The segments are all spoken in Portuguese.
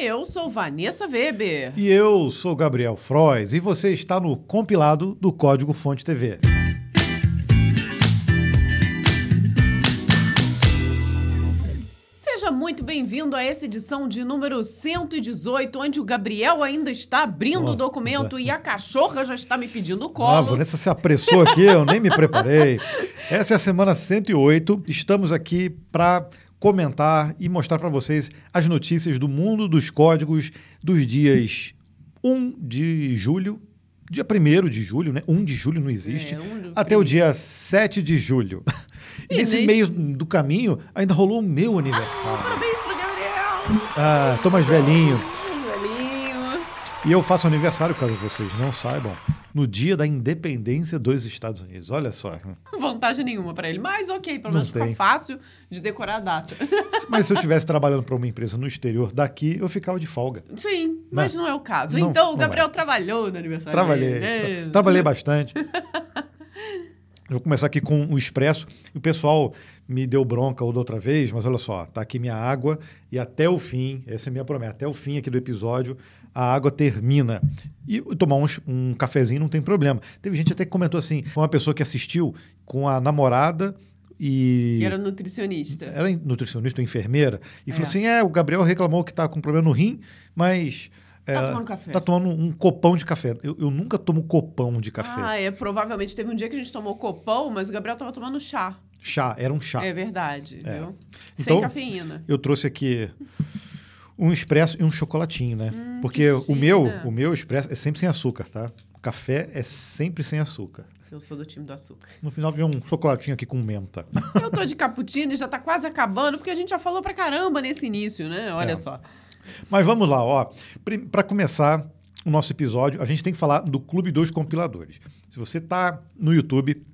Eu sou Vanessa Weber. E eu sou Gabriel Frois e você está no compilado do Código Fonte TV. Seja muito bem-vindo a essa edição de número 118, onde o Gabriel ainda está abrindo Oh, o documento e a cachorra já está me pedindo Ah, a colo. Vanessa se apressou aqui, eu nem me preparei. Essa é a semana 108. Estamos aqui para comentar e mostrar para vocês as notícias do mundo dos códigos dos dias 1 de julho, dia 1 de julho, né? 1 de julho não existe, É, um até o primeiro. dia 7 de julho. E E nesse meio do caminho ainda rolou o meu aniversário. Parabéns pro Gabriel. Ah, tô mais velhinho. Velhinho. E eu faço aniversário, caso vocês não saibam, no dia da independência dos Estados Unidos. Olha só. Vantagem nenhuma pra ele, mas ok, pelo menos fica fácil de decorar a data. Mas se eu estivesse trabalhando para uma empresa no exterior daqui, eu ficava de folga. Sim, mas não é o caso. Não, então, o não Gabriel é. trabalhou no aniversário Trabalhei. dele. tra- trabalhei bastante. Eu vou começar aqui com o expresso. O pessoal me deu bronca ou da outra vez, mas olha só, tá aqui minha água e até o fim, essa é minha promessa, até o fim aqui do episódio, a água termina. E tomar um, um cafezinho não tem problema. Teve gente até que comentou assim, uma pessoa que assistiu com a namorada e Que era nutricionista. era nutricionista ou enfermeira, e É. falou assim: é, o Gabriel reclamou que tá com problema no rim, mas. é, Tá tomando café. Tá tomando um copão de café. Eu, eu nunca tomo copão de café. Ah, é. Provavelmente teve um dia que a gente tomou copão, mas o Gabriel tava tomando chá. Chá, era um chá. É verdade, É. viu? Então- Sem cafeína. Eu trouxe aqui um expresso e um chocolatinho, né? Porque Hum, que o meu, o meu expresso é sempre sem açúcar, tá? O café é sempre sem açúcar. Eu sou do time do açúcar. No final vem um chocolatinho aqui com menta. Eu tô de cappuccino e já tá quase acabando, porque a gente já falou pra caramba nesse início, né? Olha É. só. Mas vamos lá, ó. Para começar o nosso episódio, a gente tem que falar do Clube dos Compiladores. Se você tá no YouTube,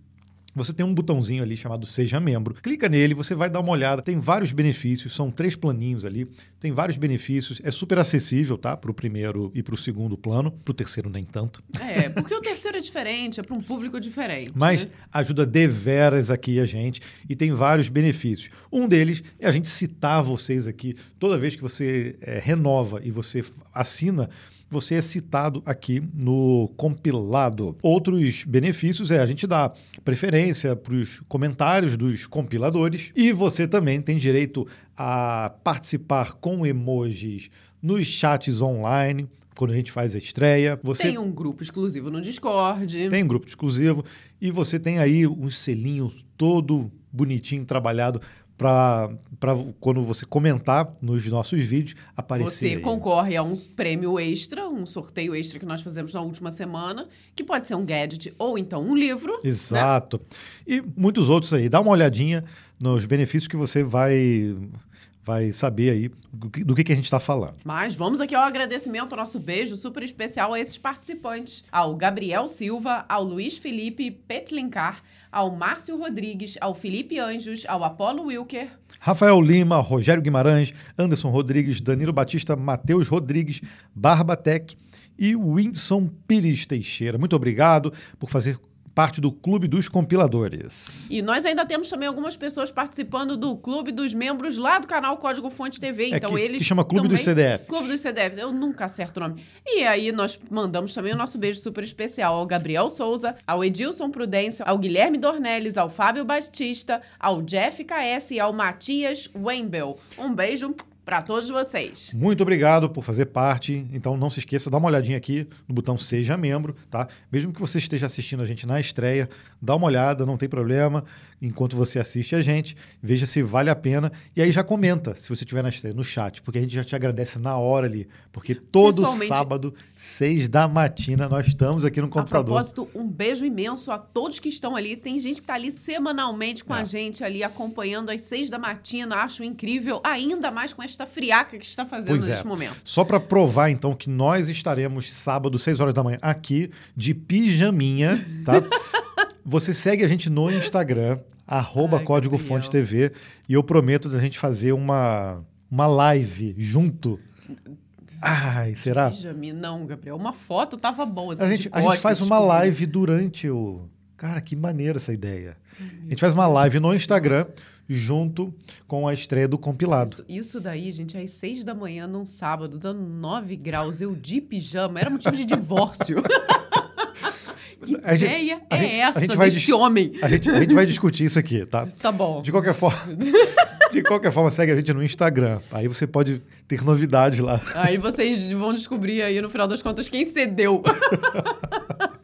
você tem um botãozinho ali chamado Seja Membro. Clica nele, você vai dar uma olhada. Tem vários benefícios, são três planinhos ali. Tem vários benefícios. É super acessível, tá? Para o primeiro e para o segundo plano. Para o terceiro, nem tanto. É, porque o terceiro é diferente, é pra um público diferente. Mas né? ajuda deveras aqui a gente e tem vários benefícios. Um deles é a gente citar vocês aqui. Toda vez que você eh, renova e você assina, você é citado aqui no compilado. Outros benefícios é a gente dar preferência para os comentários dos compiladores e você também tem direito a participar com emojis nos chats online. Quando a gente faz a estreia, você Tem um grupo exclusivo no Discord. tem um grupo exclusivo e você tem aí um selinho todo bonitinho trabalhado para quando você comentar nos nossos vídeos aparecer. Você aí. concorre a um prêmio extra, um sorteio extra que nós fazemos na última semana, que pode ser um gadget ou então um livro. Exato. E muitos outros aí. Dá uma olhadinha nos benefícios que você vai vai saber aí do que, do que, a gente está falando. Mas vamos aqui ao agradecimento, ao nosso beijo super especial a esses participantes: ao Gabriel Silva, ao Luiz Felipe Petlincar, ao Márcio Rodrigues, ao Felipe Anjos, ao Apolo Wilker, Rafael Lima, Rogério Guimarães, Anderson Rodrigues, Danilo Batista, Matheus Rodrigues, Barbatec e Whindersson Pires Teixeira. Muito obrigado por fazer parte do Clube dos Compiladores. E nós ainda temos também algumas pessoas participando do clube dos membros lá do canal Código Fonte TV. É Então que- eles. que chama Clube dos CDF. Clube dos CDFs. Eu nunca acerto o nome. E aí nós mandamos também o nosso beijo super especial ao Gabriel Souza, ao Edilson Prudência, ao Guilherme Dornelles, ao Fábio Batista, ao Jeff KS e ao Matias Wembel. Um beijo pra todos vocês. Muito obrigado por fazer parte. Então não se esqueça, dá uma olhadinha aqui no botão Seja Membro, tá? Mesmo que você esteja assistindo a gente na estreia, dá uma olhada, não tem problema. Enquanto você assiste a gente, veja se vale a pena. E aí já comenta, se você estiver na estreia, no chat, porque a gente já te agradece na hora ali. Porque todo sábado, seis da matina, nós estamos aqui no A computador. propósito, um beijo imenso a todos que estão ali. Tem gente que tá ali semanalmente com É. a gente ali, acompanhando às seis da matina. Acho incrível, ainda mais com esta friaca que está fazendo Pois é. neste momento. Só para provar, então, que nós estaremos sábado, 6 horas da manhã, aqui, de pijaminha, tá? Você segue a gente no Instagram, arroba Ai, Código. Fonte TV, e eu prometo a gente fazer uma, uma live junto. Ai, será? Benjamin, não, Gabriel. Uma foto tava boa. Assim, A gente, a gente faz uma escuro. live durante o. Cara, que maneira essa ideia. A gente faz uma live no Instagram, junto com a estreia do compilado. Isso, isso daí, gente, às seis da manhã num sábado, dando 9 graus, eu de pijama, era motivo de divórcio. que A gente- ideia a é gente- a essa gente vai deste homem? A gente, a gente vai discutir isso aqui, tá? Tá bom. De qualquer forma, de qualquer forma, segue a gente no Instagram. Aí você pode ter novidades lá. Aí vocês vão descobrir aí, no final das contas, quem cedeu.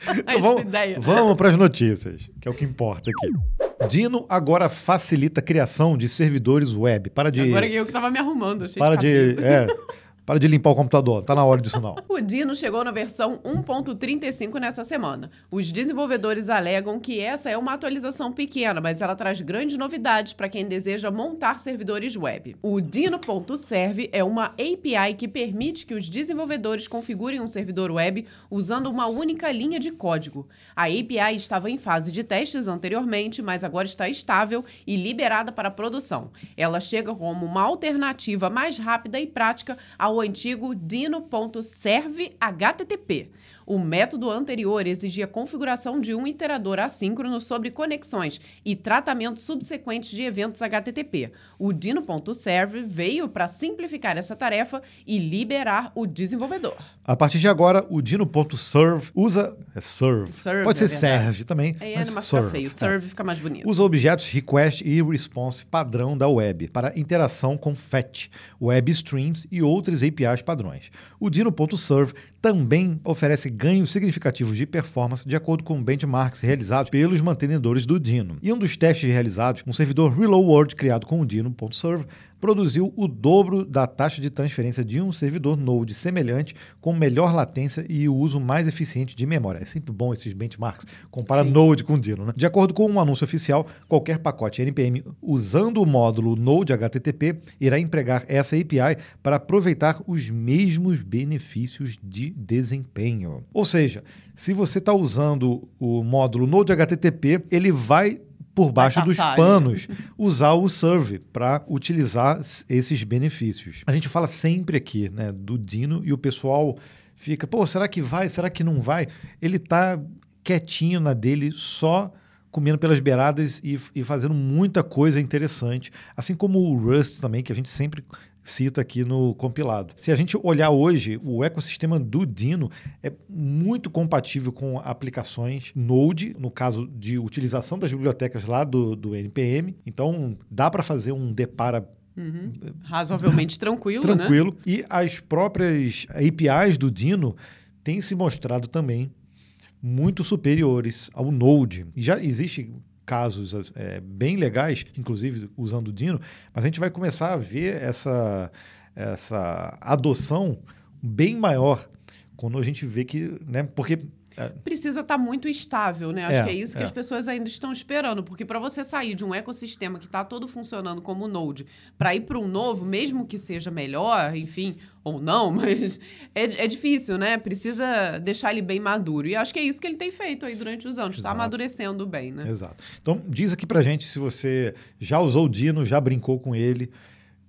a Então, vamos ideia. vamos para as notícias, que é o que importa aqui. Dino agora facilita a criação de servidores web. Para de, Agora que eu que tava me arrumando, achei para de, cabelo. é, para de limpar o computador. Tá na hora disso não. O Dino chegou na versão 1.35 nessa semana. Os desenvolvedores alegam que essa é uma atualização pequena, mas ela traz grandes novidades para quem deseja montar servidores web. O Dino.serve é uma API que permite que os desenvolvedores configurem um servidor web usando uma única linha de código. A API estava em fase de testes anteriormente, mas agora está estável e liberada para produção. Ela chega como uma alternativa mais rápida e prática ao antigo Dino.serve HTTP. O método anterior exigia configuração de um iterador assíncrono sobre conexões e tratamento subsequente de eventos HTTP. O Dino.serve veio para simplificar essa tarefa e liberar o desenvolvedor. A partir de agora, o Dino.serve usa. É serve. Serve, Pode ser é serve também. É, mas mas fica serve. feio. É. Serve fica mais bonito. Usa objetos request e response padrão da web para interação com FET, web streams e outras APIs padrões. O Dino.serve também oferece ganhos significativos de performance de acordo com benchmarks realizados pelos mantenedores do Dino. E um dos testes realizados, um servidor Hello World criado com o Dino.serve produziu o dobro da taxa de transferência de um servidor Node semelhante, com melhor latência e o uso mais eficiente de memória. É sempre bom esses benchmarks. Compara Sim. Node com Dino, né? De acordo com um anúncio oficial, qualquer pacote NPM usando o módulo Node HTTP irá empregar essa API para aproveitar os mesmos benefícios de desempenho. Ou seja, se você está usando o módulo Node HTTP, ele vai por baixo dos panos usar o Serve para utilizar esses benefícios. A gente fala sempre aqui, né, do Dino e o pessoal fica, pô, será que vai? Será que não vai? Ele tá quietinho na dele, só comendo pelas beiradas e, e fazendo muita coisa interessante, assim como o Rust também, que a gente sempre cita aqui no compilado. Se a gente olhar hoje, o ecossistema do Dino é muito compatível com aplicações Node, no caso de utilização das bibliotecas lá do, do NPM. Então, dá para fazer um depara Uhum. Razoavelmente tranquilo, né? tranquilo. E as próprias APIs do Dino têm se mostrado também muito superiores ao Node. E já existem casos é, bem legais, inclusive usando o Dino, mas a gente vai começar a ver essa, essa adoção bem maior quando a gente vê que, né, porque precisa estar muito estável, né? Acho É, que é isso que é. as pessoas ainda estão esperando, porque para você sair de um ecossistema que está todo funcionando como Node para ir para um novo, mesmo que seja melhor, enfim, ou não, mas é, é difícil, né? Precisa deixar ele bem maduro. E acho que é isso que ele tem feito aí durante os anos, está amadurecendo bem, né? Exato. Então, diz aqui pra gente se você já usou o Dino, já brincou com ele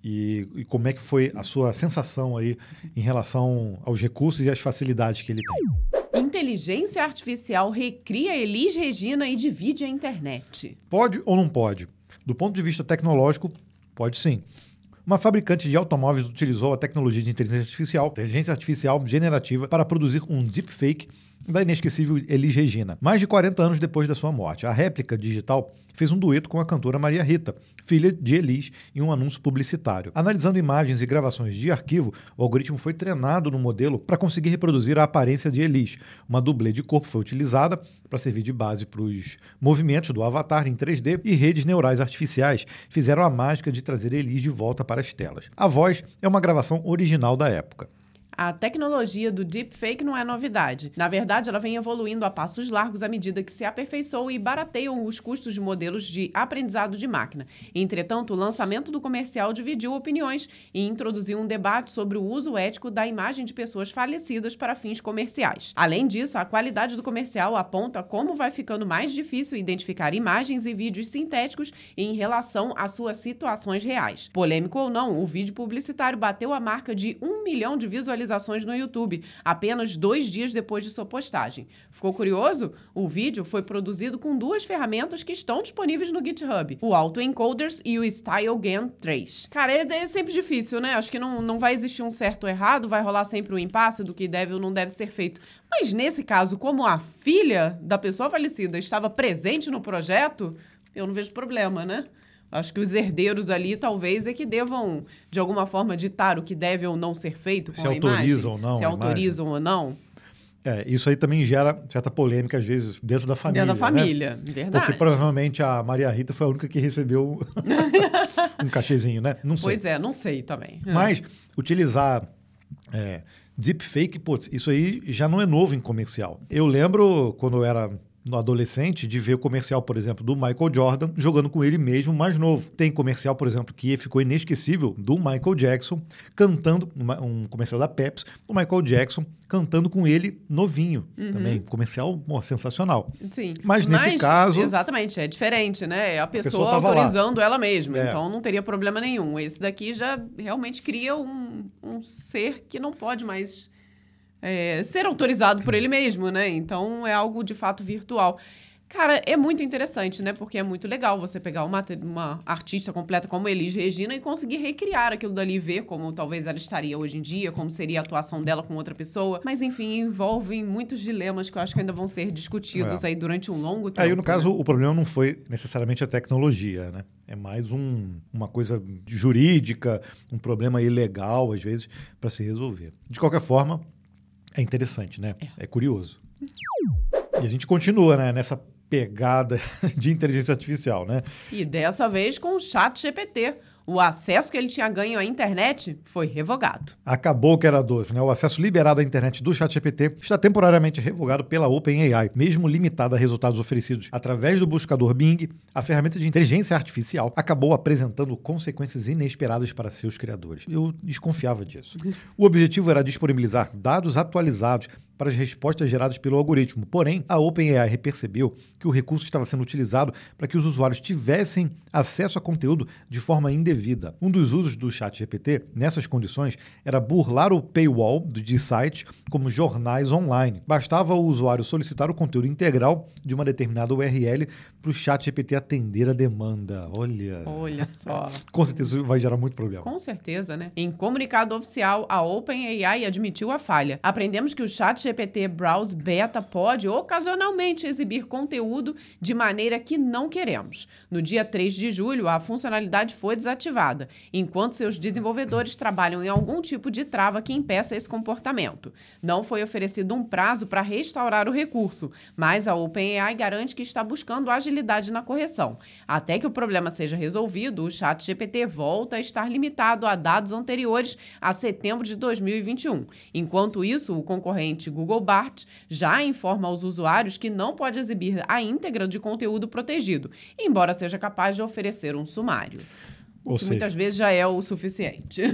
e, e como é que foi a sua sensação aí em relação aos recursos e às facilidades que ele tem. Inteligência artificial recria Elis Regina e divide a internet. Pode ou não pode? Do ponto de vista tecnológico, pode sim. Uma fabricante de automóveis utilizou a tecnologia de inteligência artificial, inteligência artificial generativa, para produzir um deepfake da inesquecível Elis Regina, mais de 40 anos depois da sua morte. A réplica digital fez um dueto com a cantora Maria Rita, filha de Elis, em um anúncio publicitário. Analisando imagens e gravações de arquivo, o algoritmo foi treinado no modelo para conseguir reproduzir a aparência de Elis. Uma dublê de corpo foi utilizada para servir de base para os movimentos do avatar em 3D e redes neurais artificiais fizeram a mágica de trazer Elis de volta para as telas. A voz é uma gravação original da época. A tecnologia do deepfake não é novidade. Na verdade, ela vem evoluindo a passos largos à medida que se aperfeiçoam e barateiam os custos de modelos de aprendizado de máquina. Entretanto, o lançamento do comercial dividiu opiniões e introduziu um debate sobre o uso ético da imagem de pessoas falecidas para fins comerciais. Além disso, a qualidade do comercial aponta como vai ficando mais difícil identificar imagens e vídeos sintéticos em relação às suas situações reais. Polêmico ou não, o vídeo publicitário bateu a marca de um milhão de visualizações visualizações no YouTube, apenas dois dias depois de sua postagem. Ficou curioso? O vídeo foi produzido com duas ferramentas que estão disponíveis no GitHub: o Autoencoders e o StyleGAN 3. Cara, é, é sempre difícil, né? Acho que não, não vai existir um certo ou errado, vai rolar sempre um impasse do que deve ou não deve ser feito. Mas nesse caso, como a filha da pessoa falecida estava presente no projeto, eu não vejo problema, né? Acho que os herdeiros ali talvez é que devam, de alguma forma, ditar o que deve ou não ser feito com Se a autorizam imagem. ou não Se autorizam ou não. É, isso aí também gera certa polêmica, às vezes, dentro da família. Dentro da né? família, verdade. Porque provavelmente a Maria Rita foi a única que recebeu um cachezinho, né? Não sei. Pois é, não sei também. Mas utilizar é, deepfake, putz, isso aí já não é novo em comercial. Eu lembro quando eu era no adolescente de ver o comercial, por exemplo, do Michael Jordan jogando com ele mesmo mais novo. Tem comercial, por exemplo, que ficou inesquecível do Michael Jackson cantando, um comercial da Pepsi, o Michael Jackson cantando com ele novinho também. Comercial sensacional. Sim. Mas nesse caso- Exatamente, é diferente, né? É a pessoa, pessoa tava lá. autorizando ela mesma. É. Então não teria problema nenhum. Esse daqui já realmente cria um, um ser que não pode mais é, ser autorizado por ele mesmo, né? Então é algo de fato virtual. Cara, é muito interessante, né? Porque é muito legal você pegar uma, uma artista completa como Elis Regina e conseguir recriar aquilo dali, ver como talvez ela estaria hoje em dia, como seria a atuação dela com outra pessoa. Mas, enfim, envolvem muitos dilemas que eu acho que ainda vão ser discutidos É. aí durante um longo tempo. Aí, no caso, né? o problema não foi necessariamente a tecnologia, né? É mais um- uma coisa jurídica, um problema ilegal, às vezes, para se resolver. De qualquer forma, é interessante, né? É, curioso. E a gente continua né, nessa pegada de inteligência artificial, né? E dessa vez com o chat GPT. O acesso que ele tinha ganho à internet foi revogado. Acabou que era doce, né? O acesso liberado à internet do ChatGPT está temporariamente revogado pela OpenAI, mesmo limitado a resultados oferecidos através do buscador Bing. A ferramenta de inteligência artificial acabou apresentando consequências inesperadas para seus criadores. Eu desconfiava disso. O objetivo era disponibilizar dados atualizados para as respostas geradas pelo algoritmo. Porém, a OpenAI percebeu que o recurso estava sendo utilizado para que os usuários tivessem acesso a conteúdo de forma indevida. Um dos usos do ChatGPT nessas condições era burlar o paywall de sites como jornais online. Bastava o usuário solicitar o conteúdo integral de uma determinada URL para o ChatGPT atender a demanda. Olha, Olha só. com certeza isso vai gerar muito problema. Com certeza, né? Em comunicado oficial, a OpenAI admitiu a falha. Aprendemos que o chat GPT Browse Beta pode ocasionalmente exibir conteúdo de maneira que não queremos. No dia 3 de julho, a funcionalidade foi desativada, enquanto seus desenvolvedores trabalham em algum tipo de trava que impeça esse comportamento. Não foi oferecido um prazo para restaurar o recurso, mas a OpenAI garante que está buscando agilidade na correção. Até que o problema seja resolvido, o chat GPT volta a estar limitado a dados anteriores a setembro de 2021. Enquanto isso, o concorrente Google Bart já informa aos usuários que não pode exibir a íntegra de conteúdo protegido, embora seja capaz de oferecer um sumário. Ou que seja- muitas vezes já é o suficiente.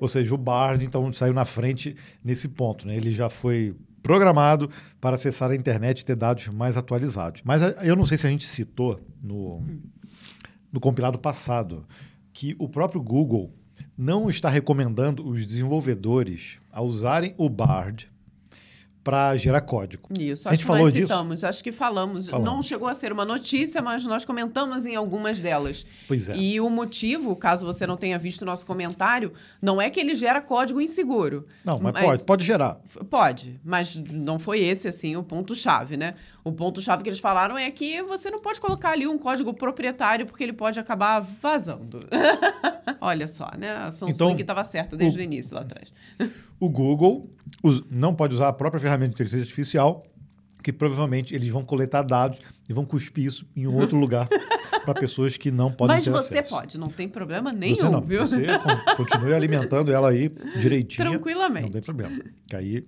Ou seja, o Bard, então, saiu na frente nesse ponto. Né? Ele já foi programado para acessar a internet e ter dados mais atualizados. Mas a- eu não sei se a gente citou no, no compilado passado que o próprio Google não está recomendando os desenvolvedores a usarem o Bard para gerar código. Isso, A acho gente que falou nós disso? citamos, acho que falamos. Falamos. Não chegou a ser uma notícia, mas nós comentamos em algumas delas. Pois é. E o motivo, caso você não tenha visto o nosso comentário, não é que ele gera código inseguro. Não, mas, pode, pode gerar. Pode, mas não foi esse, assim, o ponto-chave, né? O ponto-chave que eles falaram é que você não pode colocar ali um código proprietário porque ele pode acabar vazando. Olha só, né? A Samsung Então, estava certa desde o- o início lá atrás. O Google não pode usar a própria ferramenta de inteligência artificial, que provavelmente eles vão coletar dados e vão cuspir isso em um outro lugar para pessoas que não podem Mas ter você acesso. pode, não tem problema nenhum, Você não, viu? você con- continue alimentando ela aí direitinho. Tranquilamente. Não tem problema. Que aí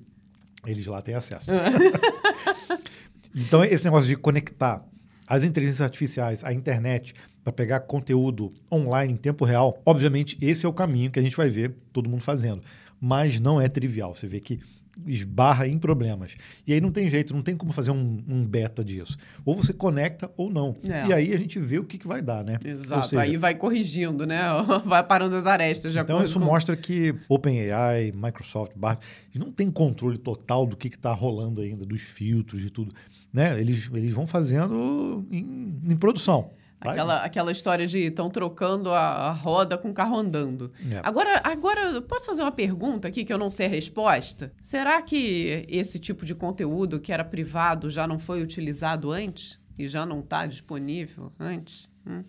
eles lá têm acesso. então, esse negócio de conectar as inteligências artificiais à internet para pegar conteúdo online em tempo real, obviamente esse é o caminho que a gente vai ver todo mundo fazendo. Mas não é trivial. Você vê que esbarra em problemas. E aí não tem jeito, não tem como fazer um, um beta disso. Ou você conecta ou não. É. E aí a gente vê o que, que vai dar, né? Exato. Seja, Aí vai corrigindo, né? Vai parando as arestas. De então isso com- mostra que OpenAI, Microsoft, Bar, não tem controle total do que está rolando ainda, dos filtros e tudo. Né? Eles, eles vão fazendo em, em produção. Aquela, aquela história de estão trocando a, a roda com o carro andando. É. Agora, agora, posso fazer uma pergunta aqui que eu não sei a resposta? Será que esse tipo de conteúdo que era privado já não foi utilizado antes? E já não está disponível antes? Hum?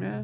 É,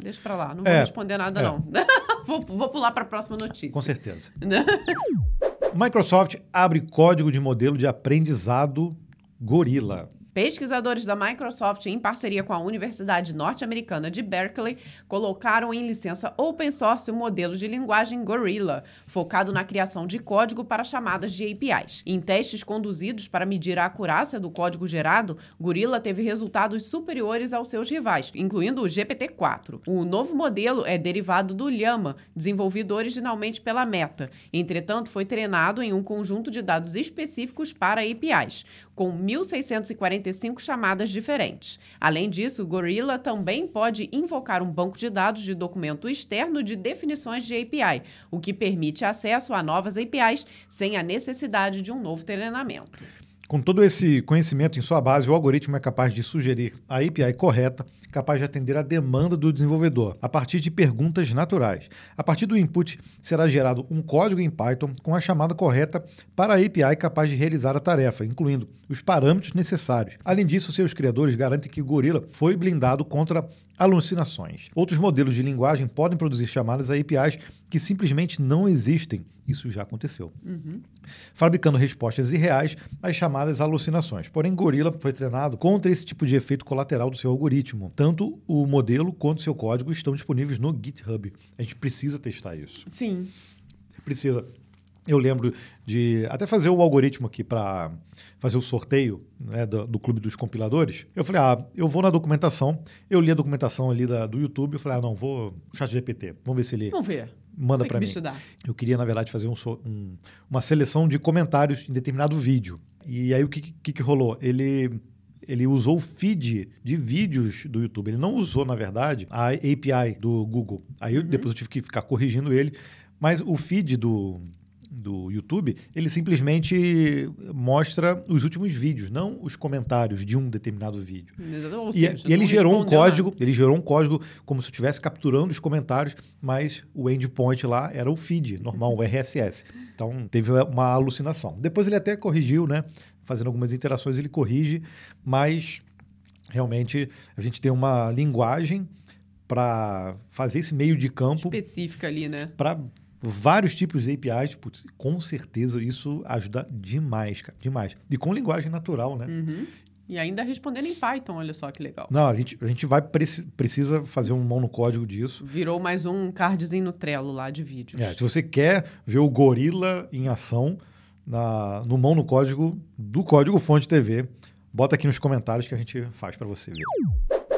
deixa pra lá. Não vou É, responder nada, é. não. vou, vou pular para a próxima notícia. Com certeza. Microsoft abre código de modelo de aprendizado Gorilla. Pesquisadores da Microsoft, em parceria com a Universidade Norte-Americana de Berkeley, colocaram em licença open source o modelo de linguagem Gorilla, focado na criação de código para chamadas de APIs. Em testes conduzidos para medir a acurácia do código gerado, Gorilla teve resultados superiores aos seus rivais, incluindo o GPT-4. O novo modelo é derivado do Llama, desenvolvido originalmente pela Meta. Entretanto, foi treinado em um conjunto de dados específicos para APIs, com 1.645 chamadas diferentes. Além disso, o Gorilla também pode invocar um banco de dados de documento externo de definições de API, o que permite acesso a novas APIs sem a necessidade de um novo treinamento. Com todo esse conhecimento em sua base, o algoritmo é capaz de sugerir a API correta, capaz de atender à demanda do desenvolvedor, a partir de perguntas naturais. A partir do input, será gerado um código em Python com a chamada correta para a API capaz de realizar a tarefa, incluindo os parâmetros necessários. Além disso, seus criadores garantem que o Gorilla foi blindado contra alucinações. Outros modelos de linguagem podem produzir chamadas a APIs que simplesmente não existem. Isso já aconteceu fabricando respostas irreais às chamadas alucinações. Porém, Gorilla foi treinado contra esse tipo de efeito colateral do seu algoritmo. Tanto o modelo quanto o seu código estão disponíveis no GitHub. A gente precisa testar isso. Sim. Precisa. Eu lembro de até fazer o algoritmo aqui para fazer o sorteio né, do, do clube dos compiladores. Eu falei, ah, eu vou na documentação. Eu li a documentação ali da- do YouTube. Eu falei, ah, não, vou chat GPT. Vamos ver se ele Vamos ver. Manda é para mim. Eu queria, na verdade, fazer um um- uma seleção de comentários em determinado vídeo. E aí o que, que, que rolou? Ele, ele usou o feed de vídeos do YouTube. Ele não usou, na verdade, a API do Google. Aí eu- depois eu tive que ficar corrigindo ele. Mas o feed do, do YouTube, ele simplesmente mostra os últimos vídeos, não os comentários de um determinado vídeo. Ou E, seja, e ele gerou um código, nada. ele gerou um código como se eu estivesse capturando os comentários, mas o endpoint lá era o feed, normal, o RSS. Então teve uma alucinação. Depois ele até corrigiu, né? Fazendo algumas interações, ele corrige, mas realmente a gente tem uma linguagem para fazer esse meio de campo Específica ali, né? para vários tipos de APIs. Putz, com certeza isso ajuda demais, cara, demais. E com linguagem natural, né? Uhum. E ainda respondendo em Python, olha só que legal. Não, a gente, a gente vai preci- precisa fazer um mão no código disso. Virou mais um cardzinho no Trello lá de vídeos. É, se você quer ver o gorila em ação na, no mão no código do Código Fonte TV, bota aqui nos comentários que a gente faz para você ver.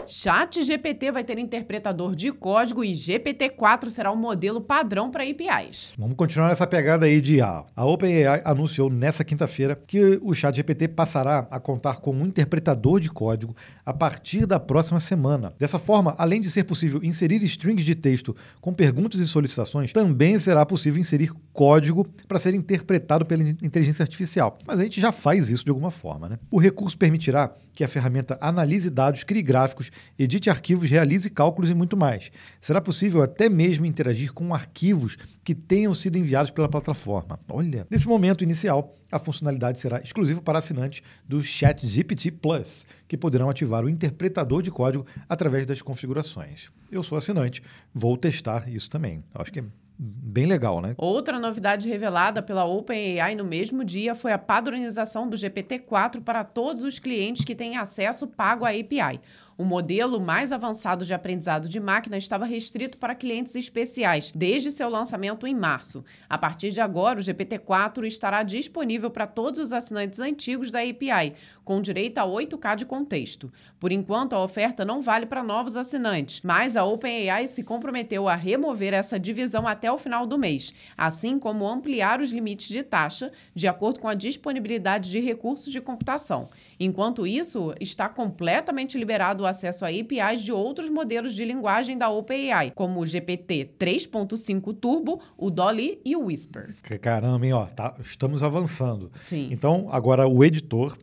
Chat GPT vai ter interpretador de código e GPT-4 será o modelo padrão para APIs. Vamos continuar nessa pegada aí de IA. A OpenAI anunciou nessa quinta-feira que o ChatGPT passará a contar com um interpretador de código a partir da próxima semana. Dessa forma, além de ser possível inserir strings de texto com perguntas e solicitações, também será possível inserir código para ser interpretado pela in- inteligência artificial. Mas a gente já faz isso de alguma forma, né? O recurso permitirá que a ferramenta analise dados, crie gráficos, edite arquivos, realize cálculos e muito mais. Será possível até mesmo interagir com arquivos que tenham sido enviados pela plataforma. Olha, nesse momento inicial, a funcionalidade será exclusiva para assinantes do ChatGPT Plus, que poderão ativar o interpretador de código através das configurações. Eu sou assinante, vou testar isso também. Acho que é bem legal, né? Outra novidade revelada pela OpenAI no mesmo dia foi a padronização do GPT-4 para todos os clientes que têm acesso pago à API. O modelo mais avançado de aprendizado de máquina estava restrito para clientes especiais, desde seu lançamento em março. A partir de agora, o GPT-4 estará disponível para todos os assinantes antigos da API, com direito a 8K de contexto. Por enquanto, a oferta não vale para novos assinantes, mas a OpenAI se comprometeu a remover essa divisão até o final do mês, assim como ampliar os limites de taxa, de acordo com a disponibilidade de recursos de computação. Enquanto isso, está completamente liberado o acesso a APIs de outros modelos de linguagem da OpenAI, como o GPT 3.5 Turbo, o Dolly e o Whisper. Caramba, hein? Ó, tá, estamos avançando. Sim. Então, agora o editor,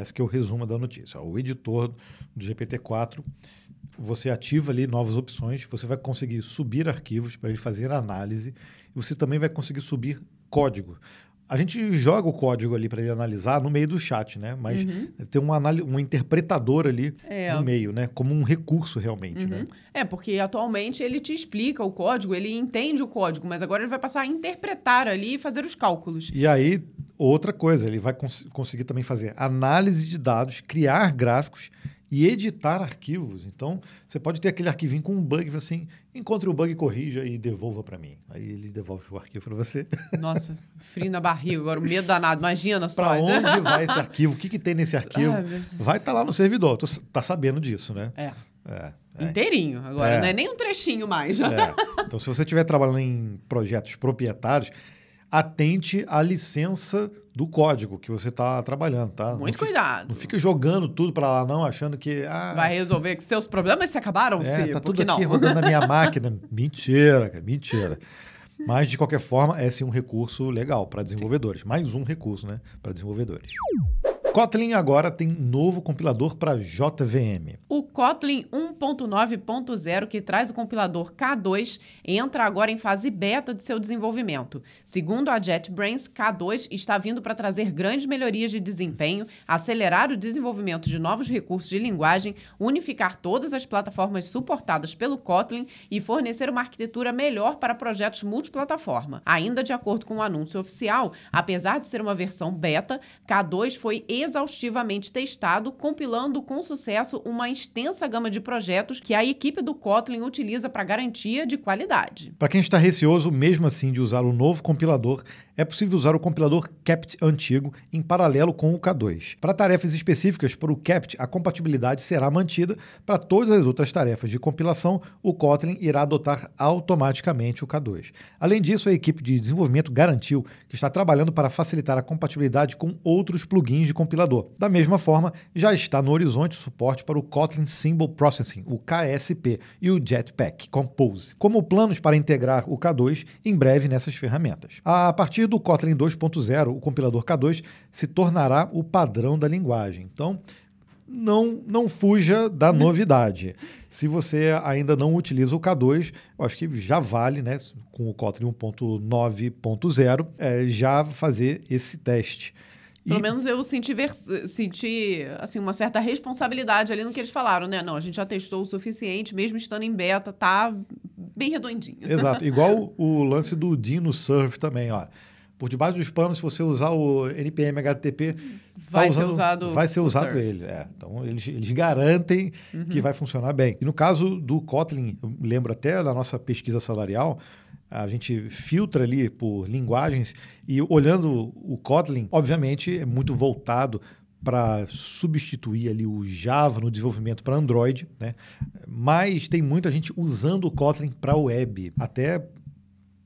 esse que é o resumo da notícia. O editor do GPT-4, você ativa ali novas opções, você vai conseguir subir arquivos para ele fazer análise, e você também vai conseguir subir código. A gente joga o código ali para ele analisar no meio do chat, né? Mas Uhum. tem um, um interpretador ali É. no meio, né? Como um recurso realmente, né? Uhum. É, porque atualmente ele te explica o código, ele entende o código, mas agora ele vai passar a interpretar ali e fazer os cálculos. E aí, outra coisa, ele vai cons- conseguir também fazer análise de dados, criar gráficos e editar arquivos. Então, você pode ter aquele arquivinho com um bug, assim, encontre o bug, corrija e devolva para mim. Aí ele devolve o arquivo para você. Nossa, frio na barriga, agora o medo danado. Imagina só. Para onde vai esse arquivo? O que, que tem nesse arquivo? Vai estar lá no servidor. Tu tá sabendo disso, né? É, É. é. inteirinho agora, É. não é nem um trechinho mais. É. Então, se você estiver trabalhando em projetos proprietários, atente à licença do código que você está trabalhando, tá? Muito não, cuidado. não fica jogando tudo para lá, não, achando que. Ah, Vai resolver que seus problemas se acabaram, é, sim, tá tudo que não? aqui rodando na minha máquina. Mentira, cara, mentira. Mas, de qualquer forma, é sim um recurso legal para desenvolvedores. Mais um recurso, né? Para desenvolvedores. Kotlin agora tem novo compilador para JVM. O Kotlin 1.9.0, que traz o compilador K2, entra agora em fase beta de seu desenvolvimento. Segundo a JetBrains, K2 está vindo para trazer grandes melhorias de desempenho, acelerar o desenvolvimento de novos recursos de linguagem, unificar todas as plataformas suportadas pelo Kotlin e fornecer uma arquitetura melhor para projetos multiplataforma. Ainda de acordo com o anúncio oficial, apesar de ser uma versão beta, K2 foi exaustivamente testado, compilando com sucesso uma extensa gama de projetos que a equipe do Kotlin utiliza para garantia de qualidade. Para quem está receoso mesmo assim de usar o novo compilador, é possível usar o compilador CAPT antigo em paralelo com o K2. Para tarefas específicas para o CAPT, a compatibilidade será mantida. Para todas as outras tarefas de compilação, o Kotlin irá adotar automaticamente o K2. Além disso, a equipe de desenvolvimento garantiu que está trabalhando para facilitar a compatibilidade com outros plugins de compilador. Da mesma forma, já está no horizonte o suporte para o Kotlin Symbol Processing, o KSP, e o Jetpack Compose, como planos para integrar o K2 em breve nessas ferramentas. A partir do Kotlin 2.0, o compilador K2 se tornará o padrão da linguagem. Então, não, não fuja da novidade. Se você ainda não utiliza o K2, eu acho que já vale, né, com o Kotlin 1.9.0, é, já fazer esse teste. Pelo E- menos eu senti, vers- senti assim, uma certa responsabilidade ali no que eles falaram, né? Não, a gente já testou o suficiente, mesmo estando em beta, tá bem redondinho. Exato. Igual o lance do Dino Surf também, ó. Por debaixo dos panos, se você usar o NPM HTTP, você tá Vai ser usado vai ser usado ele. É. Então eles, eles garantem que vai funcionar bem. E no caso do Kotlin, eu lembro até da nossa pesquisa salarial, a gente filtra ali por linguagens e olhando o Kotlin, obviamente é muito voltado para substituir ali o Java no desenvolvimento para Android, né? Mas tem muita gente usando o Kotlin para web, até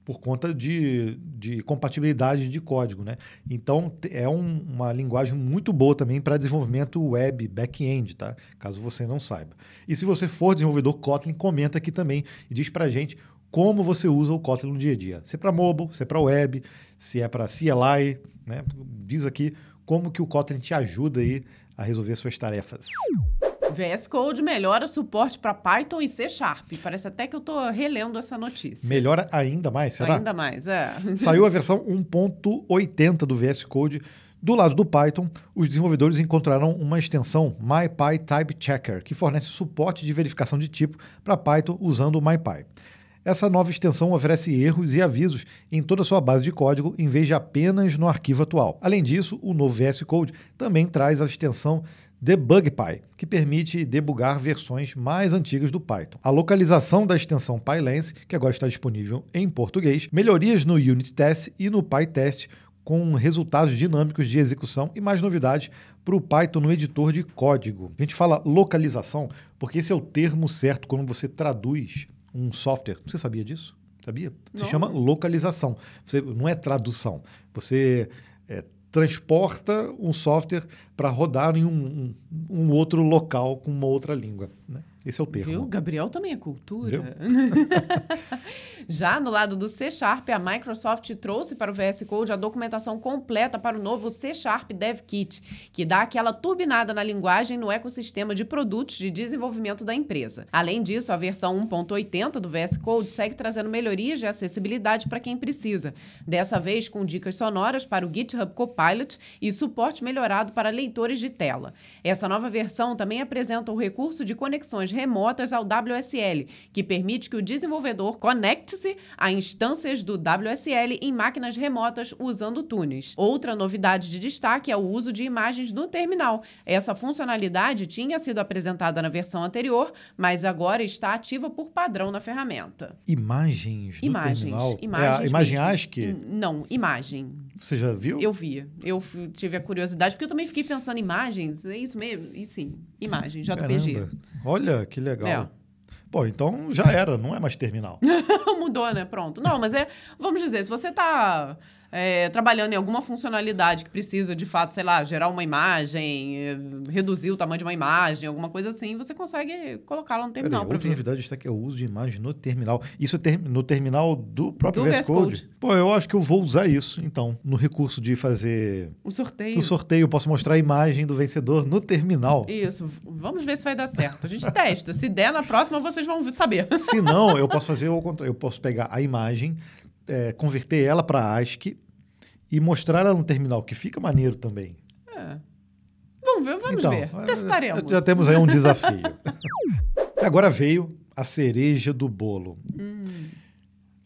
por conta de, de compatibilidade de código, né? Então é um- uma linguagem muito boa também para desenvolvimento web, back-end, tá? Caso você não saiba. E se você for desenvolvedor Kotlin, comenta aqui também e diz pra gente como você usa o Kotlin no dia a dia. Se é para mobile, se é para web, se é para CLI, né? Diz aqui como que o Kotlin te ajuda aí a resolver suas tarefas. VS Code melhora suporte para Python e C Sharp. Parece até que eu tô relendo essa notícia. Melhora ainda mais, será? Ainda mais, é. Saiu a versão 1.80 do VS Code. Do lado do Python, os desenvolvedores encontraram uma extensão MyPy Type Checker, que fornece suporte de verificação de tipo para Python usando o MyPy. Essa nova extensão oferece erros e avisos em toda a sua base de código, em vez de apenas no arquivo atual. Além disso, o novo VS Code também traz a extensão DebugPy, que permite debugar versões mais antigas do Python. A localização da extensão PyLens, que agora está disponível em português, melhorias no Unit Test e no PyTest com resultados dinâmicos de execução e mais novidades para o Python no editor de código. A gente fala localização porque esse é o termo certo quando você traduz um software. Você sabia disso? Sabia? Se chama localização. Você, não é tradução. Você é, transporta um software para rodar em um, um, um outro local com uma outra língua. Né? Esse é o termo. Viu? Gabriel também é cultura. Já no lado do C Sharp, a Microsoft trouxe para o VS Code a documentação completa para o novo C Sharp Dev Kit, que dá aquela turbinada na linguagem no ecossistema de produtos de desenvolvimento da empresa. Além disso, a versão 1.80 do VS Code segue trazendo melhorias de acessibilidade para quem precisa, dessa vez com dicas sonoras para o GitHub Copilot e suporte melhorado para leitores de tela. Essa nova versão também apresenta o recurso de conexões remotas ao WSL, que permite que o desenvolvedor conecte-se a instâncias do WSL em máquinas remotas usando túneis. Outra novidade de destaque é o uso de imagens no terminal. Essa funcionalidade tinha sido apresentada na versão anterior, mas agora está ativa por padrão na ferramenta. Imagens no Imagens, terminal. imagens. é a imagem. ASCII? Não, imagem. Você já viu? Eu vi. Eu tive a curiosidade, porque eu também fiquei pensando em imagens. É isso mesmo? E sim, imagem, JPG. Caramba. Olha, que legal. É. Bom, então já era, não é mais terminal. Mudou, né? Pronto. Não, mas é. Vamos dizer, se você está trabalhando em alguma funcionalidade que precisa, de fato, sei lá, gerar uma imagem, eh, reduzir o tamanho de uma imagem, alguma coisa assim, você consegue colocá-la no terminal para outra ver. novidade está que é o uso de imagem no terminal. Isso é ter- no terminal do próprio Do VS VS Code? Code. Pô, eu acho que eu vou usar isso, então, no recurso de fazer O sorteio. o sorteio. Eu posso mostrar a imagem do vencedor no terminal. Isso. Vamos ver se vai dar certo. A gente testa. Se der na próxima, vocês vão saber. Se não, eu posso fazer o contrário. Eu posso pegar a imagem, é, converter ela para ASCII e mostrar ela no terminal, que fica maneiro também. É. Vamos ver, vamos Então, ver. é, Testaremos. Já temos aí um desafio. Agora veio a cereja do bolo. Hum.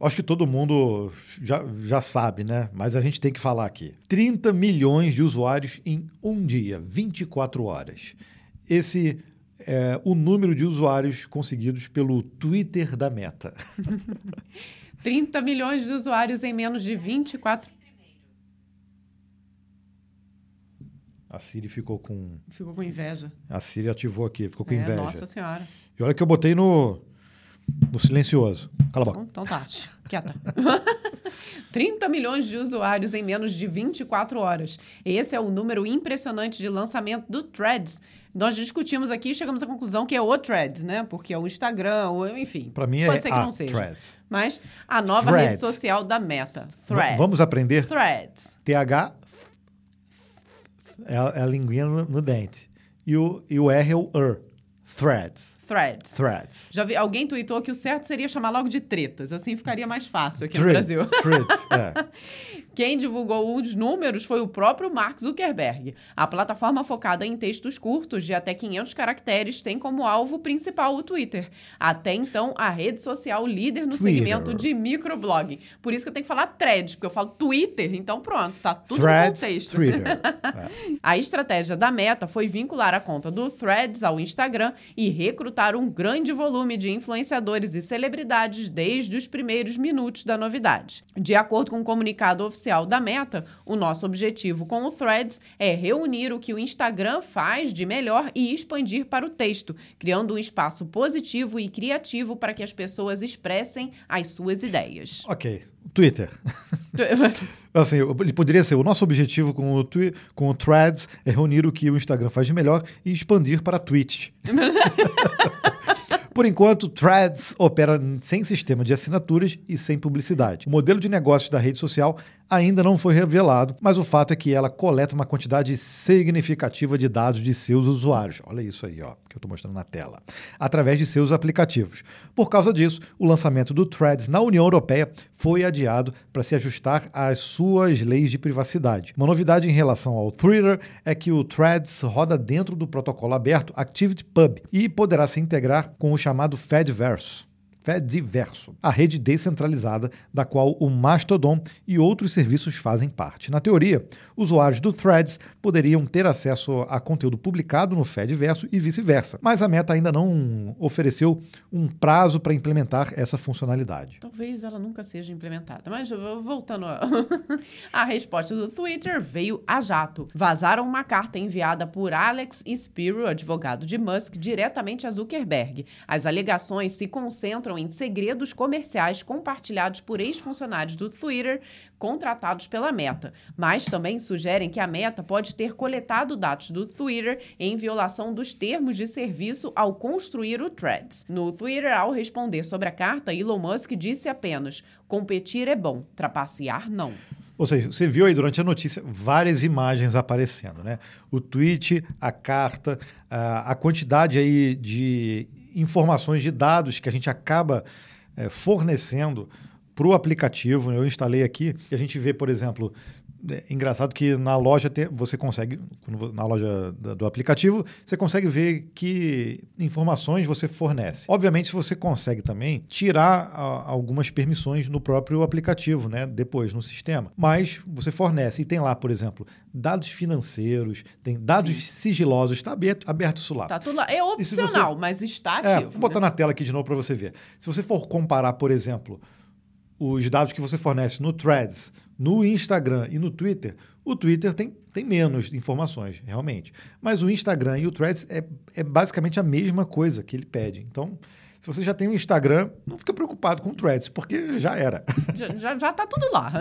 Acho que todo mundo já, já sabe, né? Mas a gente tem que falar aqui. 30 milhões de usuários em um dia, 24 horas. Esse é o número de usuários conseguidos pelo Twitter da Meta. 30 milhões de usuários em menos de 24. A Siri ficou com. Ficou com inveja. A Siri ativou aqui, ficou com É, inveja. Nossa Senhora. E olha que eu botei no, no silencioso. Cala a boca. Então, então tá, quieta. 30 milhões de usuários em menos de 24 horas. Esse é o número impressionante de lançamento do Threads. Nós discutimos aqui e chegamos à conclusão que é o Threads, né? Porque é o Instagram, ou, enfim. Para mim é Pode ser que não seja. Threads. Mas a nova Threads. rede social da Meta. V- Threads. Vamos aprender Threads. TH é a, é a linguinha no, no dente. E o, e o R é o ER. Threads. Threads. Threads. Já vi, alguém tweetou que o certo seria chamar logo de tretas, assim ficaria mais fácil aqui no Thread- Brasil. Threads, é. Quem divulgou os números foi o próprio Mark Zuckerberg. A plataforma focada em textos curtos de até 500 caracteres tem como alvo principal o Twitter. Até então, a rede social líder no Twitter. segmento de microblogging. Por isso que eu tenho que falar threads, porque eu falo Twitter, então pronto, tá tudo Threads, no contexto. Twitter. É. A estratégia da Meta foi vincular a conta do Threads ao Instagram e recrutar um grande volume de influenciadores e celebridades desde os primeiros minutos da novidade. De acordo com o comunicado oficial da Meta, o nosso objetivo com o Threads é reunir o que o Instagram faz de melhor e expandir para o texto, criando um espaço positivo e criativo para que as pessoas expressem as suas ideias. Ok. Twitter. Assim, ele poderia ser o nosso objetivo com o, twi com o Threads é reunir o que o Instagram faz de melhor e expandir para a Twitch. Por enquanto, Threads opera sem sistema de assinaturas e sem publicidade. O modelo de negócios da rede social ainda não foi revelado, mas o fato é que ela coleta uma quantidade significativa de dados de seus usuários. Olha isso aí, ó, que eu estou mostrando na tela. Através de seus aplicativos. Por causa disso, o lançamento do Threads na União Europeia foi adiado para se ajustar às suas leis de privacidade. Uma novidade em relação ao Twitter é que o Threads roda dentro do protocolo aberto ActivityPub e poderá se integrar com o chamado Fediverse. Fediverso, a rede descentralizada da qual o Mastodon e outros serviços fazem parte. Na teoria, usuários do Threads poderiam ter acesso a conteúdo publicado no Fediverso e vice-versa, mas a Meta ainda não ofereceu um prazo para implementar essa funcionalidade. Talvez ela nunca seja implementada, mas voltando a, a resposta do Twitter veio a jato. Vazaram uma carta enviada por Alex Spiro, advogado de Musk, diretamente a Zuckerberg. As alegações se concentram em segredos comerciais compartilhados por ex-funcionários do Twitter contratados pela Meta, mas também sugerem que a Meta pode ter coletado dados do Twitter em violação dos termos de serviço ao construir o Threads. No Twitter, ao responder sobre a carta, Elon Musk disse apenas: competir é bom, trapacear não. Ou seja, você viu aí durante a notícia várias imagens aparecendo, né? O tweet, a carta, a, quantidade aí de informações, de dados que a gente acaba é, fornecendo para o aplicativo. Eu instalei aqui e a gente vê, por exemplo, é engraçado que na loja tem, você consegue, na loja do aplicativo, você consegue ver que informações você fornece. Obviamente, você consegue também tirar algumas permissões no próprio aplicativo, né? Depois no sistema. Mas você fornece e tem lá, por exemplo, dados financeiros, tem dados Sim. sigilosos, está aberto, aberto isso lá. Tá tudo lá. É opcional, você, mas está é, ativo. É, vou botar né? na tela aqui de novo para você ver. Se você for comparar, por exemplo, os dados que você fornece no Threads, no Instagram e no Twitter, o Twitter tem, tem menos informações, realmente. Mas o Instagram e o Threads é, é basicamente a mesma coisa que ele pede. Então, se você já tem um Instagram, não fica preocupado com o Threads, porque já era. Já, já, já tá tudo lá.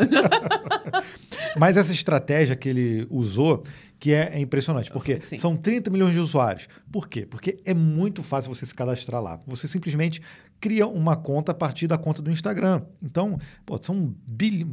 Mas essa estratégia que ele usou, que é, é impressionante, porque Sim. são 30 milhões de usuários. Por quê? Porque é muito fácil você se cadastrar lá. Você simplesmente cria uma conta a partir da conta do Instagram. Então, pô, são bil...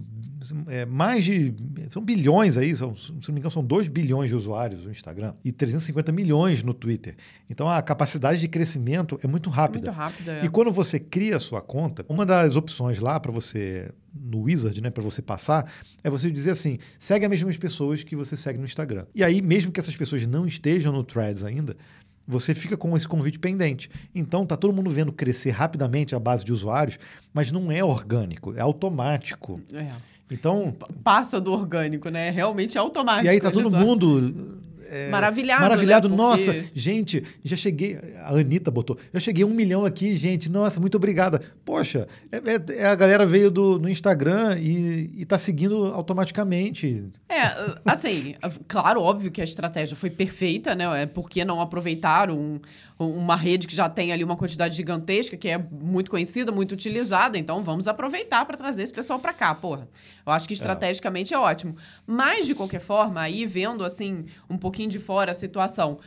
é, mais de. São bilhões aí, são, se não me engano, são 2 bilhões de usuários no Instagram e 350 milhões no Twitter. Então a capacidade de crescimento é muito rápida. É muito rápida. É. E quando você cria a sua conta, uma das opções lá para você no Wizard, né, para você passar, é você dizer assim: segue as mesmas pessoas que você segue no Instagram. E aí, mesmo que essas pessoas não estejam no Threads ainda, você fica com esse convite pendente. Então, tá todo mundo vendo crescer rapidamente a base de usuários, mas não é orgânico, é automático. É. Então. Passa do orgânico, né? Realmente é automático. E aí tá todo mundo é, maravilhado. Maravilhado. Né? Nossa, Porque... gente, já cheguei. A Anitta botou. Eu cheguei a um milhão aqui, gente. Nossa, muito obrigada. Poxa, é, é, é a galera veio do, no Instagram e, e tá seguindo automaticamente. É, assim, claro, óbvio que a estratégia foi perfeita, né? É porque não aproveitar um, uma rede que já tem ali uma quantidade gigantesca, que é muito conhecida, muito utilizada. Então, vamos aproveitar para trazer esse pessoal para cá, porra. Eu acho que é. estrategicamente é. é ótimo. Mas, de qualquer forma, aí vendo, assim, um pouquinho de fora a situação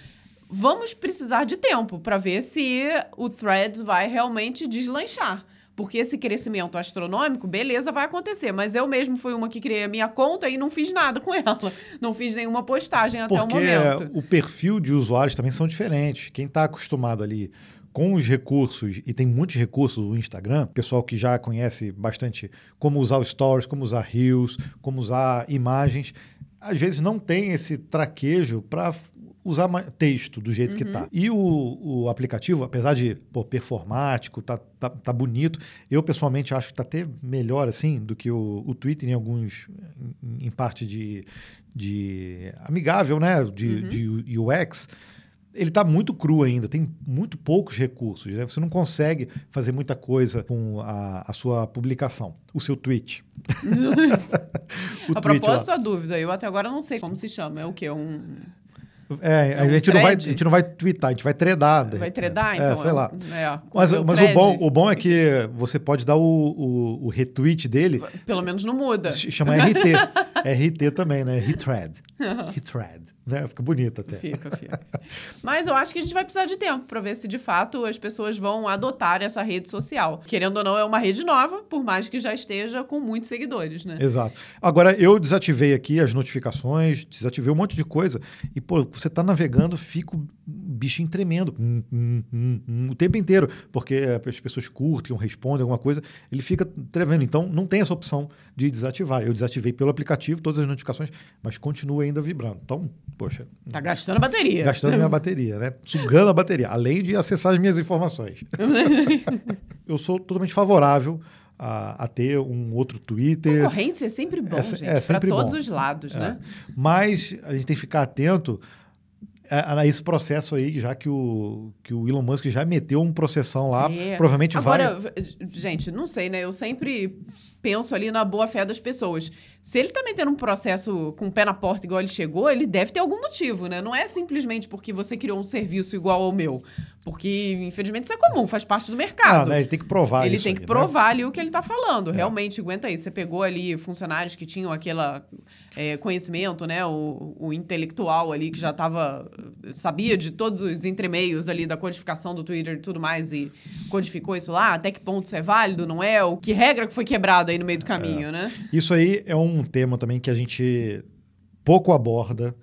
vamos precisar de tempo para ver se o Threads vai realmente deslanchar. Porque esse crescimento astronômico, beleza, vai acontecer. Mas eu mesmo fui uma que criei a minha conta e não fiz nada com ela. Não fiz nenhuma postagem até Porque o momento. o perfil de usuários também são diferentes. Quem está acostumado ali com os recursos, e tem muitos recursos no Instagram, pessoal que já conhece bastante como usar os stories, como usar reels, como usar imagens, às vezes não tem esse traquejo para usar texto do jeito uhum. que tá. E o, o aplicativo, apesar de pô, performático, tá, tá, tá bonito, eu pessoalmente acho que tá até melhor assim do que o, o Twitter em alguns, em, em parte de, de amigável, né, de, uhum. de UX ele está muito cru ainda, tem muito poucos recursos. Né? Você não consegue fazer muita coisa com a, a sua publicação, o seu tweet. o a tweet propósito, a dúvida, eu até agora não sei como se chama. É o quê? Um é, é a, um gente não vai, a gente não vai twittar, a gente vai tredar. Vai tredar, é, então. sei lá. É, mas mas o, bom, o bom é que você pode dar o, o, o retweet dele. Pelo menos não muda. Chama RT. RT também, né? Retread. Retread. Né? Fica bonito até. Fica, fica. Mas eu acho que a gente vai precisar de tempo para ver se de fato as pessoas vão adotar essa rede social. Querendo ou não, é uma rede nova, por mais que já esteja com muitos seguidores, né? Exato. Agora, eu desativei aqui as notificações, desativei um monte de coisa. E, pô, você está navegando, fico bichinho tremendo hum, hum, hum, hum, o tempo inteiro, porque as pessoas curtem respondem alguma coisa, ele fica tremendo. Então, não tem essa opção de desativar. Eu desativei pelo aplicativo todas as notificações, mas continua ainda vibrando. Então, poxa. Tá gastando a bateria. Gastando minha bateria, né? Sugando a bateria, além de acessar as minhas informações. eu sou totalmente favorável a, a, ter um outro Twitter. Concorrência é sempre bom, é, gente, é para todos bom. os lados, é. né? Mas a gente tem que ficar atento a, a, esse processo aí, já que o, que o Elon Musk já meteu um processão lá, é. provavelmente Agora, vai... gente, não sei, né? Eu sempre penso ali na boa fé das pessoas. Se ele tá metendo um processo com o pé na porta igual ele chegou, ele deve ter algum motivo, né? Não é simplesmente porque você criou um serviço igual ao meu. Porque, infelizmente, isso é comum, faz parte do mercado. Ah, né? Ele tem que provar Ele tem que aí, provar né? ali o que ele tá falando. É. Realmente, aguenta aí. Você pegou ali funcionários que tinham aquele é, conhecimento, né? O, o, intelectual ali que já tava... Sabia de todos os entremeios ali da codificação do Twitter e tudo mais e codificou isso lá. Até que ponto isso é válido, não é? O que regra que foi quebrada aí no meio do caminho, é. né? Isso aí é um tema também que a gente pouco aborda.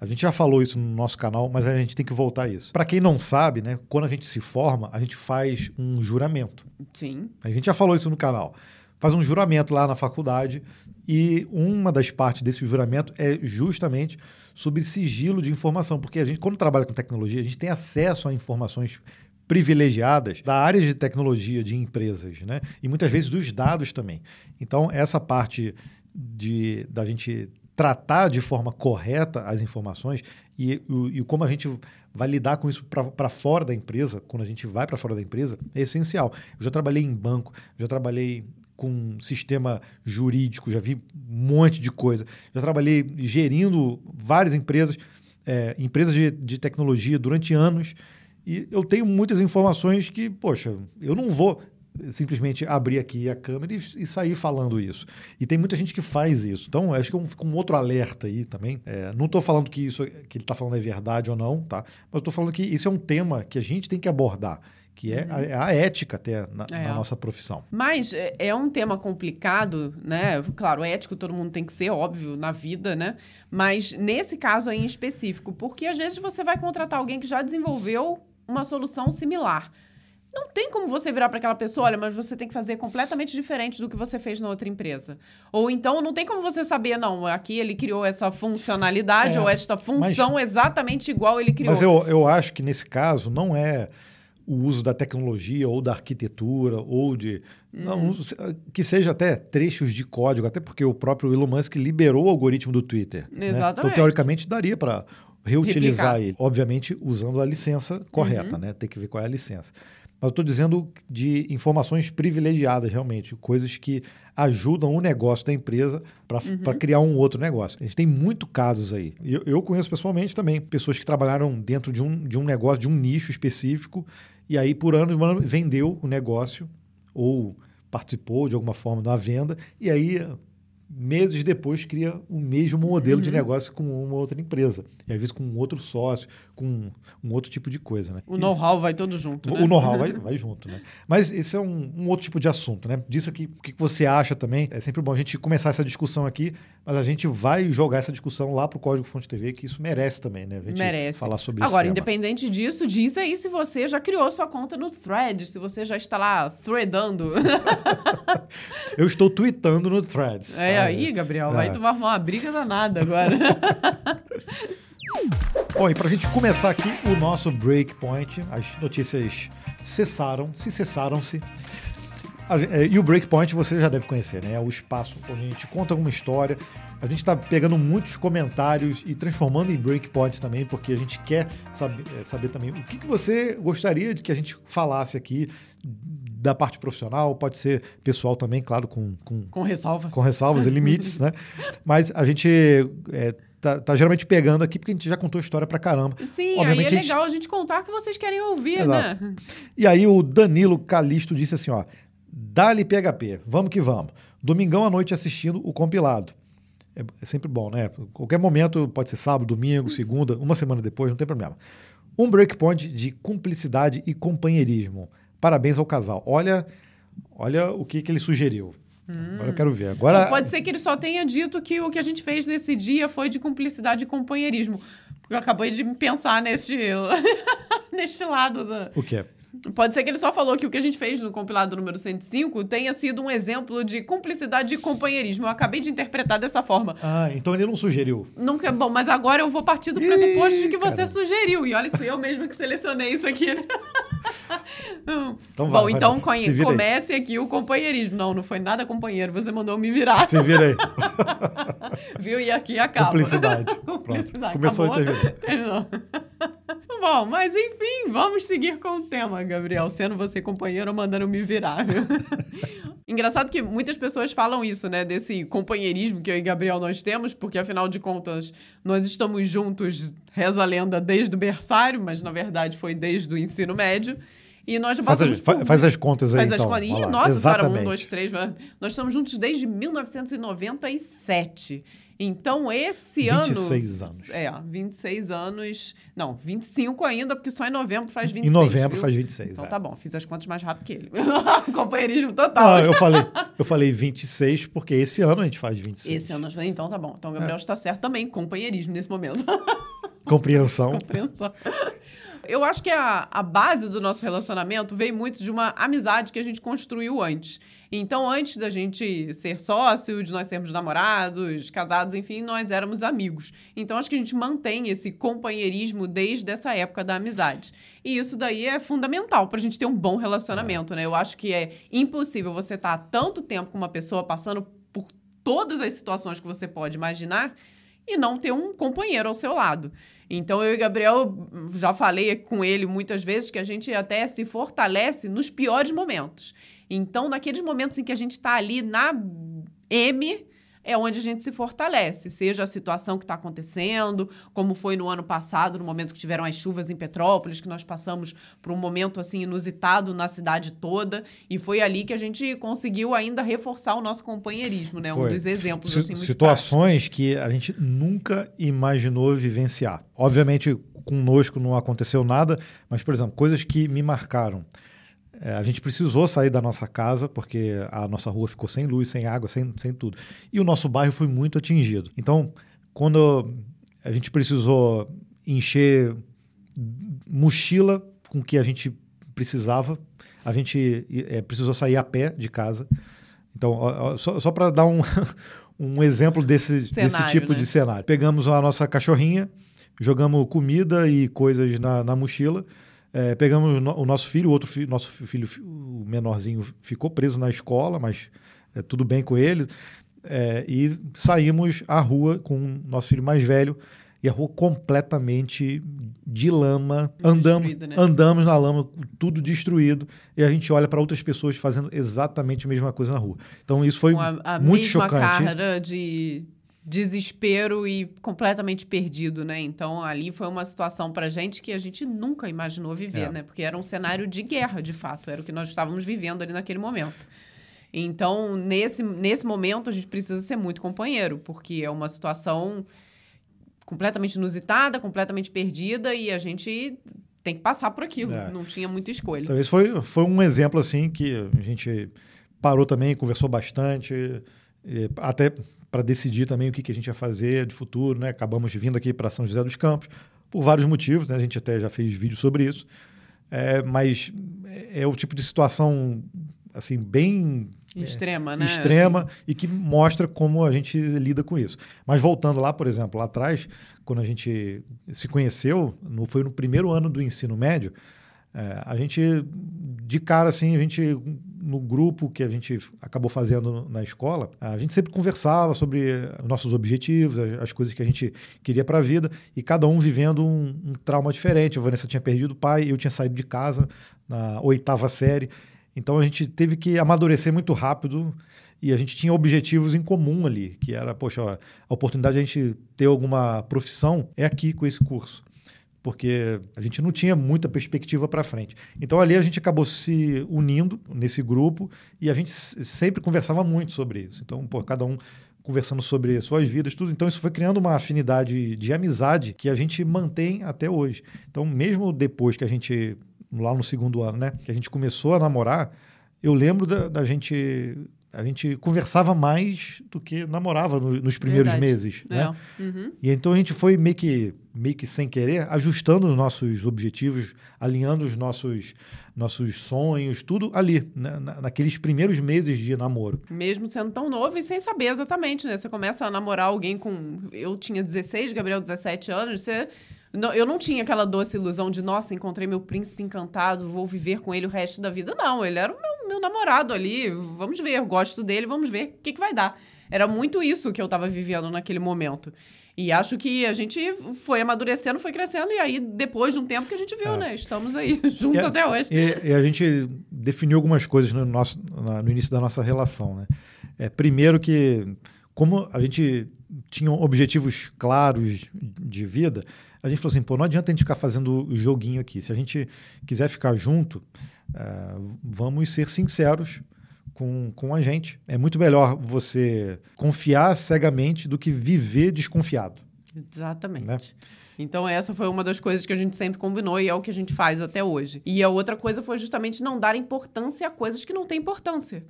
A gente já falou isso no nosso canal, mas a gente tem que voltar a isso. Para quem não sabe, né, quando a gente se forma, a gente faz um juramento. Sim. A gente já falou isso no canal. Faz um juramento lá na faculdade e uma das partes desse juramento é justamente sobre sigilo de informação, porque a gente quando trabalha com tecnologia, a gente tem acesso a informações privilegiadas da área de tecnologia de empresas, né? E muitas vezes dos dados também. Então, essa parte de da gente tratar de forma correta as informações e, e, e como a gente vai lidar com isso para fora da empresa, quando a gente vai para fora da empresa, é essencial. Eu já trabalhei em banco, já trabalhei com sistema jurídico, já vi um monte de coisa, já trabalhei gerindo várias empresas, é, empresas de, de tecnologia durante anos e eu tenho muitas informações que, poxa, eu não vou simplesmente abrir aqui a câmera e, e, sair falando isso. E tem muita gente que faz isso. Então, acho que é um, um outro alerta aí também. É, não estou falando que isso que ele está falando é verdade ou não, tá? Mas estou falando que isso é um tema que a gente tem que abordar que é a, é a, ética até na, é. na, nossa profissão. Mas é, é, um tema complicado, né? Claro, ético todo mundo tem que ser, óbvio, na vida, né? Mas nesse caso aí em específico, porque às vezes você vai contratar alguém que já desenvolveu uma solução similar. Não tem como você virar para aquela pessoa, olha, mas você tem que fazer completamente diferente do que você fez na outra empresa. Ou então não tem como você saber, não, aqui ele criou essa funcionalidade é, ou esta função mas, exatamente igual ele criou. Mas eu, eu acho que nesse caso não é o uso da tecnologia ou da arquitetura ou de hum. não, que seja até trechos de código, até porque o próprio Elon Musk liberou o algoritmo do Twitter. Exatamente. Né? Então teoricamente daria para reutilizar Replicar. ele. Obviamente, usando a licença correta, uhum. né? Tem que ver qual é a licença. Mas eu estou dizendo de informações privilegiadas, realmente, coisas que ajudam o negócio da empresa para uhum. criar um outro negócio. A gente tem muito casos aí. Eu, eu, conheço pessoalmente também pessoas que trabalharam dentro de um, de um negócio, de um nicho específico, e aí por anos vendeu o negócio ou participou de alguma forma da venda, e aí meses depois cria o mesmo modelo uhum. de negócio com uma outra empresa. E às vezes com um outro sócio, com um outro tipo de coisa, né? O know-how vai todo junto, né? O know-how vai, vai junto, né? Mas esse é um, um, outro tipo de assunto, né? Disso aqui, o que você acha também? É sempre bom a gente começar essa discussão aqui, mas a gente vai jogar essa discussão lá pro Código Fonte TV, que isso merece também, né? A gente merece. falar sobre Agora, esse independente disso, diz aí se você já criou sua conta no Thread, se você já está lá threadando. Eu estou tweetando no Threads. É tá? aí, Gabriel, é. aí tu vai arrumar uma briga danada agora. Bom, e para a gente começar aqui o nosso breakpoint, as notícias cessaram, se cessaram-se. É, e o Breakpoint você já deve conhecer, né? É o espaço onde a gente conta uma história. A gente está pegando muitos comentários e transformando em Breakpoints também, porque a gente quer saber, é, saber também o que, que você gostaria de que a gente falasse aqui da parte profissional, pode ser pessoal também, claro, com... Com, com ressalvas. Com ressalvas e limites, né? Mas a gente... É, Tá, tá, geralmente pegando aqui, porque a gente já contou história pra caramba. Sim, Obviamente, aí é legal a gente... a gente contar que vocês querem ouvir, Exato. né? E aí o Danilo Calisto disse assim, ó, Dali PHP, vamos que vamos. Domingão à noite assistindo o compilado. É, é, sempre bom, né? Qualquer momento, pode ser sábado, domingo, segunda, uma semana depois, não tem problema. Um breakpoint de cumplicidade e companheirismo. Parabéns ao casal. Olha, olha o que, que ele sugeriu. Hum. Agora eu quero ver. Agora... pode ser que ele só tenha dito que o que a gente fez nesse dia foi de cumplicidade e companheirismo. Porque eu acabei de pensar neste, neste lado. Da... O que é? Pode ser que ele só falou que o que a gente fez no compilado número 105 tenha sido um exemplo de cumplicidade e companheirismo. Eu acabei de interpretar dessa forma. Ah, então ele não sugeriu. Nunca é bom, mas agora eu vou partir do pressuposto de que você cara. sugeriu. E olha que fui eu mesma que selecionei isso aqui, né? Então vai, bom, vai então Se aí. comece aqui o companheirismo. Não, não foi nada companheiro, você mandou me virar. Você vira aí. Viu? E aqui acaba. Cumplicidade. Cumplicidade. Começou Acabou. e terminou. Terminou. Bom, mas enfim, vamos seguir com o tema, Gabriel. Sendo você companheiro ou mandando me virar. Engraçado que muitas pessoas falam isso, né? Desse companheirismo que eu e Gabriel nós temos, porque afinal de contas nós estamos juntos, reza a lenda, desde o berçário, mas na verdade foi desde o ensino médio. E nós Faz as, por faz as contas aí, Faz as então. contas. Ih, nossa, para um, Exatamente. dois, três. Nós estamos juntos desde 1997. Então, esse ano. 26 anos. É, 26 anos. Não, 25 ainda, porque só em novembro faz 26. Em novembro viu? faz 26. Então é. tá bom, fiz as contas mais rápido que ele. Companheirismo total. Ah, eu falei, eu falei 26 porque esse ano a gente faz 26. Esse ano nós falamos, então tá bom. Então o É. Gabriel está certo também, companheirismo nesse momento. Compreensão. Compreensão. Eu acho que a, a base do nosso relacionamento veio muito de uma amizade que a gente construiu antes. Então, antes da gente ser sócio, de nós sermos namorados, casados, enfim, nós éramos amigos. Então, acho que a gente mantém esse companheirismo desde essa época da amizade. E isso daí é fundamental para a gente ter um bom relacionamento, né? Eu acho que é impossível você estar tanto tempo com uma pessoa passando por todas as situações que você pode imaginar e não ter um companheiro ao seu lado. Então, eu e Gabriel, já falei com ele muitas vezes que a gente até se fortalece nos piores momentos. Então, naqueles momentos em que a gente está ali na M, é onde a gente se fortalece, seja a situação que está acontecendo, como foi no ano passado, no momento que tiveram as chuvas em Petrópolis, que nós passamos por um momento assim inusitado na cidade toda, e foi ali que a gente conseguiu ainda reforçar o nosso companheirismo, né? Um Foi. dos exemplos Si- assim muito situações que a gente nunca imaginou vivenciar. Obviamente, conosco não aconteceu nada, mas, por exemplo, coisas que me marcaram. É, a gente precisou sair da nossa casa porque a nossa rua ficou sem luz, sem água, sem, sem tudo. E o nosso bairro foi muito atingido. Então, quando a gente precisou encher mochila com o que a gente precisava, a gente é, precisou sair a pé de casa. Então, ó, ó, só, só para dar um, um exemplo desse, desse Cenário, tipo né? de cenário. Pegamos a nossa cachorrinha, jogamos comida e coisas na, na mochila, é, pegamos o, no- o nosso filho, o outro filho, nosso filho, o menorzinho, ficou preso na escola, mas é, tudo bem com ele. É, e saímos à rua com o nosso filho mais velho e a rua completamente de lama. Andamos, né? andamos na lama, tudo destruído, e a gente olha para outras pessoas fazendo exatamente a mesma coisa na rua. Então isso foi a, a muito mesma chocante. cara de desespero e completamente perdido, né? Então ali foi uma situação pra gente que a gente nunca imaginou viver, É. né? Porque era um cenário de guerra, de fato, era o que nós estávamos vivendo ali naquele momento. Então, nesse, nesse momento, a gente precisa ser muito companheiro, porque é uma situação completamente inusitada, completamente perdida, e a gente tem que passar por aquilo. É. Não tinha muita escolha. Esse foi, foi um exemplo assim que a gente parou também, conversou bastante, até para decidir também o que, que a gente ia fazer de futuro, né? Acabamos vindo aqui para São José dos Campos por vários motivos, né? A gente até já fez vídeo sobre isso, É, mas é, é o tipo de situação assim bem Extrema, né? extrema e que mostra como a gente lida com isso. Mas voltando lá, por exemplo, lá atrás, quando a gente se conheceu, no, foi no primeiro ano do ensino médio, é, a gente, de cara assim, a gente, no grupo que a gente acabou fazendo na escola, a gente sempre conversava sobre os nossos objetivos, as, as coisas que a gente queria para a vida, e cada um vivendo um, um trauma diferente. A Vanessa tinha perdido o pai, eu tinha saído de casa na oitava série. Então a gente teve que amadurecer muito rápido e a gente tinha objetivos em comum ali, que era, poxa, a oportunidade de a gente ter alguma profissão é aqui com esse curso. Porque a gente não tinha muita perspectiva para frente. Então ali a gente acabou se unindo nesse grupo e a gente sempre conversava muito sobre isso. Então, pô, cada um conversando sobre suas vidas, tudo. Então isso foi criando uma afinidade de amizade que a gente mantém até hoje. Então, mesmo depois que a gente lá no segundo ano, né, que a gente começou a namorar, eu lembro da, da gente a gente conversava mais do que namorava no, nos primeiros Verdade. meses, É. né? Uhum. E então a gente foi meio que, meio que sem querer, ajustando os nossos objetivos, alinhando os nossos, nossos sonhos, tudo ali, né? Na- naqueles primeiros meses de namoro. Mesmo sendo tão novo e sem saber exatamente, né? Você começa a namorar alguém com. Eu tinha 16, Gabriel 17 anos, você. não- Eu não tinha aquela doce ilusão de, nossa, encontrei meu príncipe encantado, vou viver com ele o resto da vida. Não, ele era o meu, meu namorado ali. Vamos ver, eu gosto dele, vamos ver o que, que vai dar. Era muito isso que eu tava vivendo naquele momento. E acho que a gente foi amadurecendo, foi crescendo, e aí, depois de um tempo que a gente viu, É. né? Estamos aí, juntos É, até hoje. E, e a gente definiu algumas coisas no, nosso, na- no início da nossa relação, né? É, primeiro que, como a gente tinha objetivos claros de vida, a gente falou assim, pô, não adianta a gente ficar fazendo joguinho aqui. Se a gente quiser ficar junto, é, vamos ser sinceros com, com a gente. É muito melhor você confiar cegamente do que viver desconfiado. Exatamente. Né? Então, essa foi uma das coisas que a gente sempre combinou e é o que a gente faz até hoje. E a outra coisa foi justamente não dar importância a coisas que não têm importância.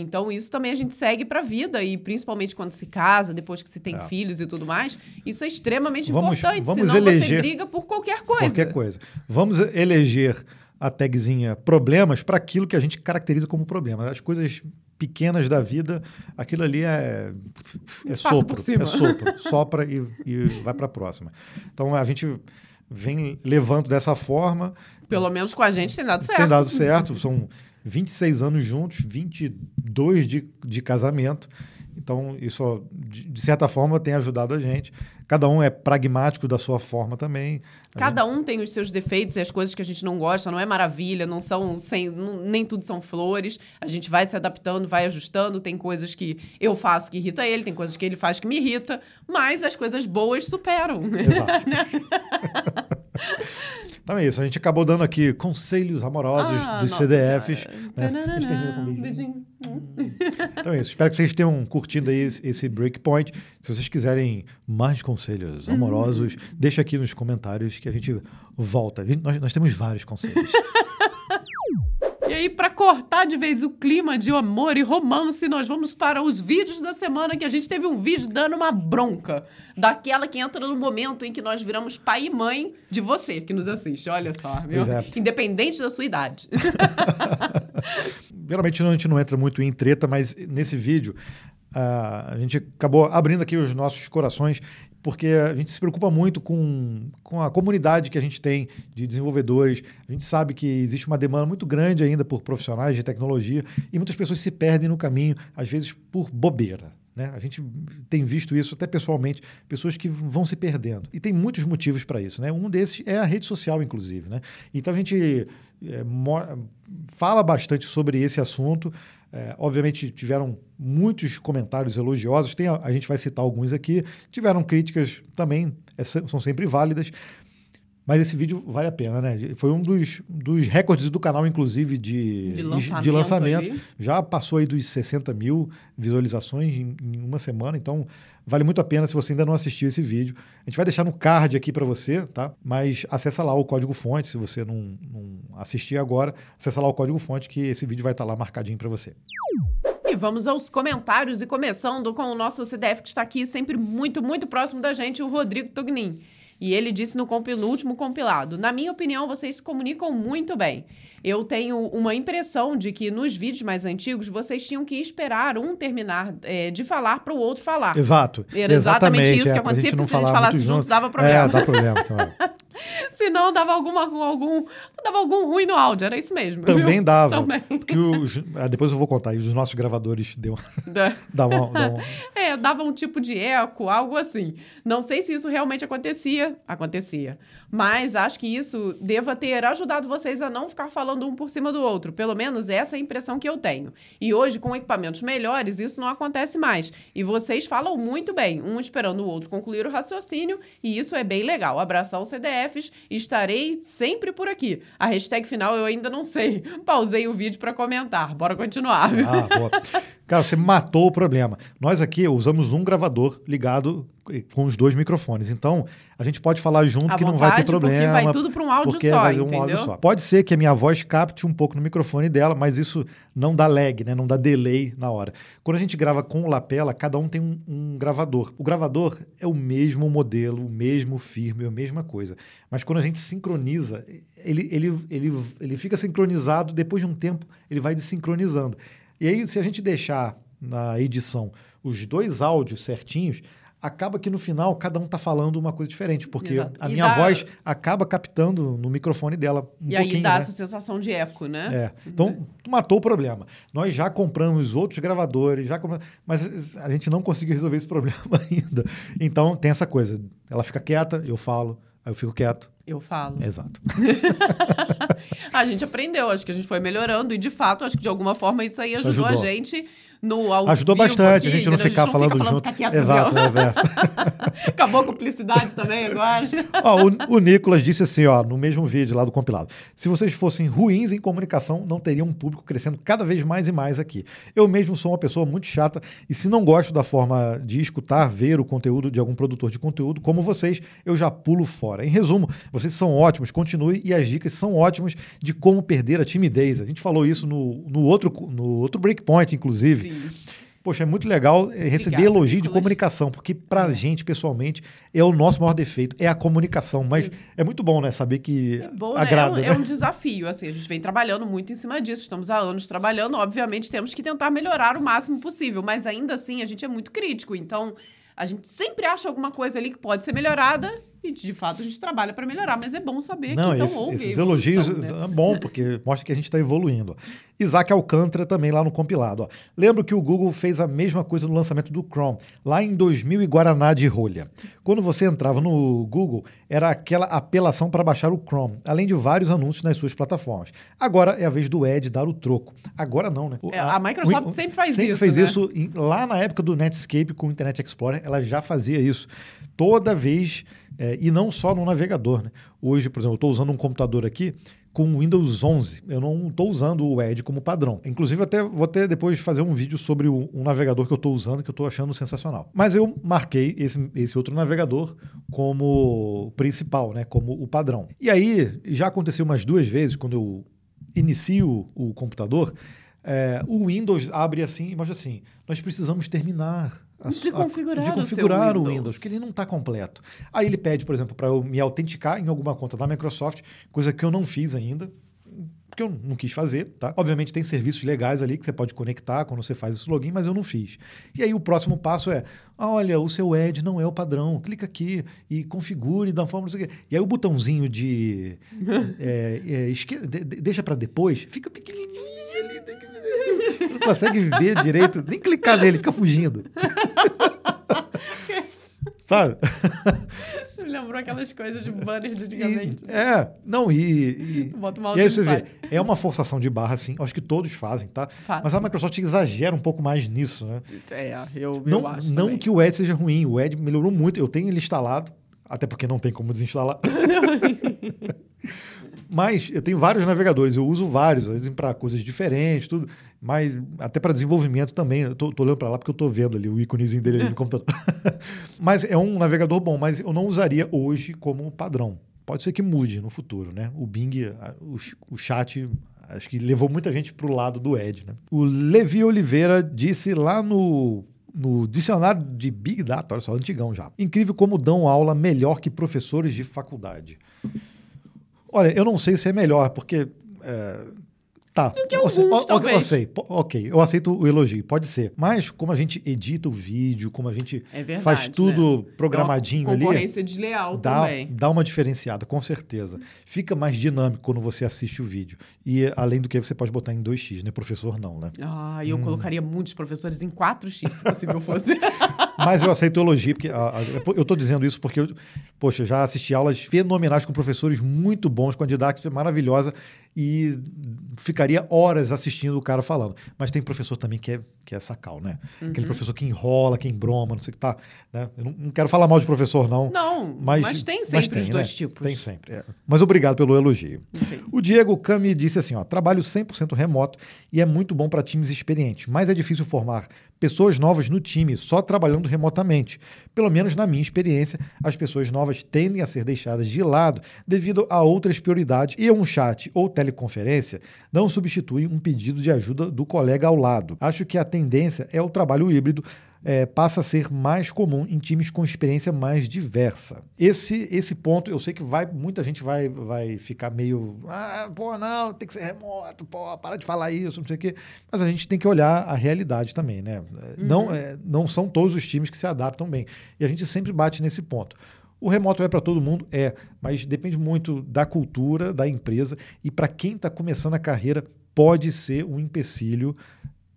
Então, isso também a gente segue pra vida, e principalmente quando se casa, depois que se tem É. filhos e tudo mais, isso é extremamente Vamos- importante. vamos senão você eleger briga por qualquer coisa. Qualquer coisa. Vamos eleger a tagzinha problemas para aquilo que a gente caracteriza como problema. As coisas pequenas da vida, aquilo ali é, é sopro. É sopro. Sopra e, e vai para a próxima. Então a gente vem levando dessa forma. Pelo menos com a gente tem dado certo. Tem dado certo. São 26 anos juntos, 22 de, de casamento. Então, isso, de, certa forma, tem ajudado a gente. Cada um é pragmático da sua forma também. Cada um tem os seus defeitos e as coisas que a gente não gosta, não é maravilha, não são sem, não- nem tudo são flores. A gente vai se adaptando, vai ajustando. Tem coisas que eu faço que irrita ele, tem coisas que ele faz que me irrita, mas as coisas boas superam. Exato. então é isso, a gente acabou dando aqui conselhos amorosos Ah, dos CDFs. né? A gente termina com um Tananana, beijinho. beijinho. Então é isso, espero que vocês tenham curtido aí esse, breakpoint. Se vocês quiserem mais conselhos amorosos, deixa aqui nos comentários que a gente volta. Nós, nós temos vários conselhos. E aí, pra cortar de vez o clima de amor e romance, nós vamos para os vídeos da semana que a gente teve um vídeo dando uma bronca. Daquela que entra no momento em que nós viramos pai e mãe de você que nos assiste. Olha só, viu? Pois é. Independente da sua idade. Geralmente a gente não entra muito em treta, mas nesse vídeo ah, a gente acabou abrindo aqui os nossos corações porque a gente se preocupa muito com, com a comunidade que a gente tem de desenvolvedores. A gente sabe que existe uma demanda muito grande ainda por profissionais de tecnologia e muitas pessoas se perdem no caminho, às vezes por bobeira. Né? A gente tem visto isso até pessoalmente, pessoas que vão se perdendo. E tem muitos motivos para isso. Né? Um desses é a rede social, inclusive. Né? Então a gente é, fala bastante sobre esse assunto. É, obviamente tiveram muitos comentários elogiosos, tem, a, a gente vai citar alguns aqui. Tiveram críticas também, é são sempre válidas. Mas esse vídeo vale a pena, né? Foi um dos, dos recordes do canal, inclusive, de, De lançamento de lançamento. Já passou aí dos 60 mil visualizações em, em uma semana, então vale muito a pena se você ainda não assistiu esse vídeo. A gente vai deixar no card aqui para você, tá? Mas acessa lá o código fonte, se você não, não assistir agora, acessa lá o código fonte que esse vídeo vai estar lá marcadinho para você. E vamos aos comentários e começando com o nosso CDF que está aqui sempre muito, muito próximo da gente, o Rodrigo Tognin. E ele disse no, no último compilado: Na minha opinião, vocês se comunicam muito bem. Eu tenho uma impressão de que nos vídeos mais antigos vocês tinham que esperar um terminar é, de falar para o outro falar. Exato. Era exatamente isso que é, pra acontecia, não porque se a gente falasse junto, dava problema. É, dá problema também. Senão dava alguma, algum, dava algum ruim no áudio, era isso mesmo. Também viu? dava. Também. Porque os, ah, depois eu vou contar, os nossos gravadores deu, Da- davam, davam É, dava um tipo de eco, algo assim. Não sei se isso realmente acontecia. Acontecia. Mas acho que isso deva ter ajudado vocês a não ficar falando um por cima do outro. Pelo menos essa é a impressão que eu tenho. E hoje, com equipamentos melhores, isso não acontece mais. E vocês falam muito bem, um esperando o outro concluir o raciocínio, e isso é bem legal. Abração CDFs, estarei sempre por aqui. A hashtag final eu ainda não sei. Pausei o vídeo para comentar. Bora continuar. Ah, boa. Cara, você matou o problema. Nós aqui usamos um gravador ligado com os dois microfones. Então, a gente pode falar junto À que não vai ter vontade, problema. Porque vai tudo para um áudio porque só, vai um áudio só. Pode ser que a minha voz capte um pouco no microfone dela, mas isso não dá lag, né? não dá delay na hora. Quando a gente grava com o lapela, cada um tem um, um gravador. O gravador é o mesmo modelo, o mesmo firme, a mesma coisa. Mas quando a gente sincroniza, ele, ele, ele, ele fica sincronizado, depois de um tempo ele vai desincronizando. E aí, se a gente deixar na edição os dois áudios certinhos, acaba que no final cada um tá falando uma coisa diferente, porque Exato. a E minha dá- voz acaba captando no microfone dela um e aí pouquinho, dá né? essa sensação de eco, né? É. Então, tu matou o problema. Nós já compramos outros gravadores, já compramos, mas a gente não conseguiu resolver esse problema ainda. Então, tem essa coisa. Ela fica quieta, eu falo, aí eu fico quieto. Eu falo. Exato. a gente aprendeu, acho que a gente foi melhorando e de fato, acho que de alguma forma isso aí Isso ajudou, ajudou. a gente no ao Ajudou vivo bastante aqui, a gente não entendeu? ficar falando fica junto. Fica quieto, Exato, é. Acabou a cumplicidade também agora. Ó, o, o Nicolas disse assim, ó, no mesmo vídeo lá do compilado. Se vocês fossem ruins em comunicação, não teriam um público crescendo cada vez mais e mais aqui. Eu mesmo sou uma pessoa muito chata e se não gosto da forma de escutar, ver o conteúdo de algum produtor de conteúdo, como vocês, eu já pulo fora. Em resumo, vocês são ótimos, continue e as dicas são ótimas de como perder a timidez. A gente falou isso no, no outro, no outro Breakpoint, inclusive. Sim. Poxa, é muito legal eh, receber Obrigada, elogio de comunicação, porque pra gente, pessoalmente, é o nosso maior defeito, é a comunicação. Mas é muito bom, né? Saber que É bom, né? agrada. É, um, né? é um desafio, assim, a gente vem trabalhando muito em cima disso, estamos há anos trabalhando, obviamente temos que tentar melhorar o máximo possível, mas ainda assim a gente é muito crítico, então a gente sempre acha alguma coisa ali que pode ser melhorada e de fato a gente trabalha para melhorar, mas é bom saber Não, que então esse- houve esses elogios né? é bom, porque mostra que a gente está evoluindo. Isaac Alcântara também lá no compilado. Ó. Lembro que o Google fez a mesma coisa no lançamento do Chrome, lá em 2000 e Guaraná de rolha. Quando você entrava no Google, era aquela apelação para baixar o Chrome, além de vários anúncios nas suas plataformas. Agora é a vez do Ed dar o troco. Agora não, né? É, a Microsoft o- sempre faz sempre isso, fez né? isso em- lá na época do Netscape com o Internet Explorer, ela já fazia isso. Toda vez, é, e não só no navegador. Né? Hoje, por exemplo, eu estou usando um computador aqui com Windows 11. Eu não estou usando o Edge como padrão. Inclusive, até vou até depois fazer um vídeo sobre o, um navegador que eu estou usando, que eu estou achando sensacional. Mas eu marquei esse, esse outro navegador como principal, né? como o padrão. E aí, já aconteceu umas duas vezes, quando eu inicio o computador, é, o Windows abre assim e mostra assim: nós precisamos terminar. a De su- a- configurar de o configurar o Windows. Windows, que ele não está completo. Aí ele pede, por exemplo, para eu me autenticar em alguma conta da Microsoft, coisa que eu não fiz ainda, porque eu não quis fazer, tá? Obviamente tem serviços legais ali que você pode conectar quando você faz esse login, mas eu não fiz. E aí o próximo passo é, ah, olha, o seu Edge não é o padrão, clica aqui e configure da forma não sei o quê. E aí o botãozinho de é, é, de- deixa para depois, fica pequenininho ali, tem que não consegue ver direito, nem clicar nele, fica fugindo. Sabe? Lembrou aquelas coisas de banner de E- antigamente. é, não, e, e, Bota uma e aí você vê, é uma forçação de barra, sim, acho que todos fazem, tá? Faz. Mas a Microsoft exagera um pouco mais nisso, né? É, eu, eu Não, acho não também. que o Edge seja ruim, o Edge melhorou muito, eu tenho ele instalado, até porque não tem como desinstalar. Mas eu tenho vários navegadores, eu uso vários, às vezes para coisas diferentes, tudo, mas até para desenvolvimento também. Eu tô, tô olhando para lá porque eu tô vendo ali o íconezinho dele ali no computador. mas é um navegador bom, mas eu não usaria hoje como padrão. Pode ser que mude no futuro, né? O Bing, o, o chat, acho que levou muita gente para o lado do Edge, né? O Levi Oliveira disse lá no no dicionário de Big Data, olha só, antigão já. Incrível como dão aula melhor que professores de faculdade. Olha, eu não sei se é melhor, porque. é, tá. que eu, alguns, o- talvez. eu sei, ok, eu aceito o elogio, pode ser. Mas como a gente edita o vídeo, como a gente É verdade, faz tudo né? programadinho É ali. Concorrência desleal Dá, também. dá uma diferenciada, com certeza. Fica mais dinâmico quando você assiste o vídeo. E além do que você pode botar em 2x, né? Professor não, né? Ah, Hum. eu colocaria muitos professores em 4x, se possível fosse. Mas eu aceito o elogio, porque a- a- eu estou dizendo isso porque eu, poxa, já assisti aulas fenomenais com professores muito bons, com a didática maravilhosa e ficaria horas assistindo o cara falando. Mas tem professor também que é, que é sacal, né? Uhum. Aquele professor que enrola, que embroma, não sei o que tá. Né? Eu não, não quero falar mal de professor, não. Não, mas, Mas, tem sempre os tem, dois né? tipos. Tem sempre. é. Mas obrigado pelo elogio. Enfim. O Diego Cami disse assim: ó, trabalho 100% remoto e é muito bom para times experientes, mas é difícil formar pessoas novas no time só trabalhando remotamente. Pelo menos na minha experiência, as pessoas novas tendem a ser deixadas de lado devido a outras prioridades e um chat ou teleconferência não substitui um pedido de ajuda do colega ao lado. Acho que a tendência é o trabalho híbrido é, passa a ser mais comum em times com experiência mais diversa. Esse, esse ponto, eu sei que vai muita gente vai, vai ficar meio. Ah, pô, não, tem que ser remoto, pô, para de falar isso, não sei o quê. Mas a gente tem que olhar a realidade também, né? Uhum. Não, é, não são todos os times que se adaptam bem. E a gente sempre bate nesse ponto. O remoto é para todo mundo? É, mas depende muito da cultura da empresa e para quem está começando a carreira pode ser um empecilho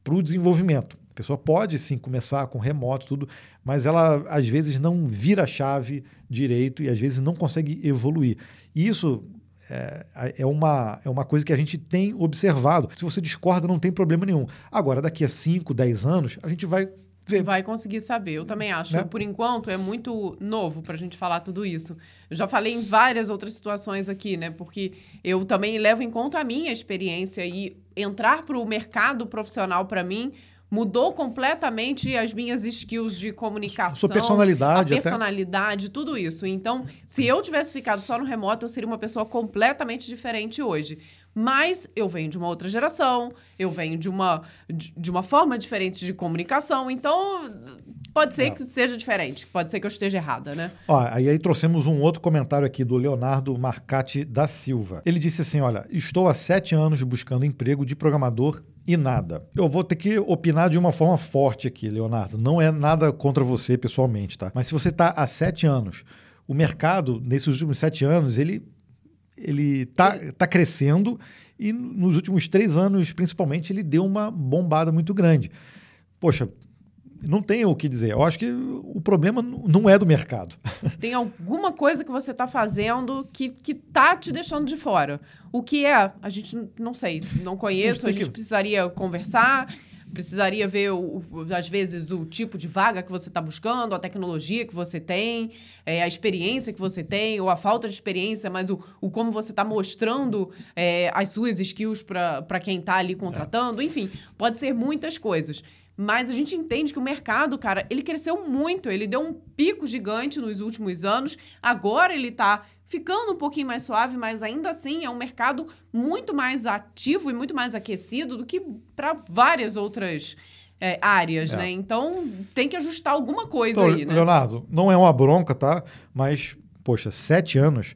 para o desenvolvimento pessoa pode sim começar com remoto, tudo, mas ela às vezes não vira a chave direito e às vezes não consegue evoluir. E isso é, é, uma, é uma coisa que a gente tem observado. Se você discorda, não tem problema nenhum. Agora, daqui a 5, 10 anos, a gente vai ver. Vai conseguir saber. Eu também acho. Né? Por enquanto, é muito novo para a gente falar tudo isso. Eu já falei em várias outras situações aqui, né? Porque eu também levo em conta a minha experiência e entrar para o mercado profissional para mim mudou completamente as minhas skills de comunicação. Sua personalidade. A personalidade, até. tudo isso. Então, se eu tivesse ficado só no remoto, eu seria uma pessoa completamente diferente hoje. Mas eu venho de uma outra geração, eu venho de uma, de, de uma forma diferente de comunicação, então pode ser é. que seja diferente, pode ser que eu esteja errada, né? Ó, aí, aí trouxemos um outro comentário aqui do Leonardo Marcati da Silva. Ele disse assim: olha, estou há sete anos buscando emprego de programador e nada. Eu vou ter que opinar de uma forma forte aqui, Leonardo. Não é nada contra você pessoalmente, tá? Mas se você está há sete anos, o mercado, nesses últimos sete anos, ele ele está tá crescendo e nos últimos três anos, principalmente, ele deu uma bombada muito grande. Poxa, não tem o que dizer. Eu acho que o problema não é do mercado. Tem alguma coisa que você está fazendo que, que tá te deixando de fora. O que é? A gente não sei, não conheço, a gente, a gente que... precisaria conversar, precisaria ver, o, às vezes, o tipo de vaga que você está buscando, a tecnologia que você tem, é, a experiência que você tem, ou a falta de experiência, mas o, o como você está mostrando é, as suas skills para quem está ali contratando. É. Enfim, pode ser muitas coisas. Mas a gente entende que o mercado, cara, ele cresceu muito, ele deu um pico gigante nos últimos anos. Agora ele está ficando um pouquinho mais suave, mas ainda assim é um mercado muito mais ativo e muito mais aquecido do que para várias outras é, áreas, é. né? Então tem que ajustar alguma coisa então, aí, né? Leonardo, não é uma bronca, tá? Mas, poxa, sete anos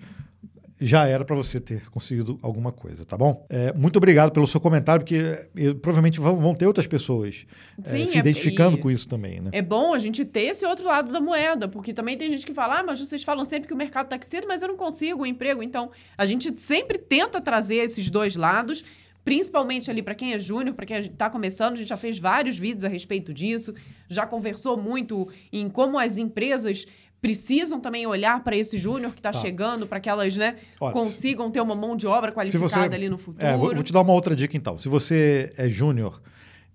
já era para você ter conseguido alguma coisa, tá bom? É, muito obrigado pelo seu comentário, porque eu, provavelmente vão, vão, ter outras pessoas é, Sim, é, se identificando com isso também, né? É bom a gente ter esse outro lado da moeda, porque também tem gente que fala, ah, mas vocês falam sempre que o mercado está aquecido, mas eu não consigo um emprego. Então, a gente sempre tenta trazer esses dois lados, principalmente ali para quem é júnior, para quem está começando, a gente já fez vários vídeos a respeito disso, já conversou muito em como as empresas precisam também olhar para esse júnior que está tá. chegando, para que elas né, Olha, consigam ter uma mão de obra qualificada você, ali no futuro. É, vou, vou, te dar uma outra dica então. Se você é júnior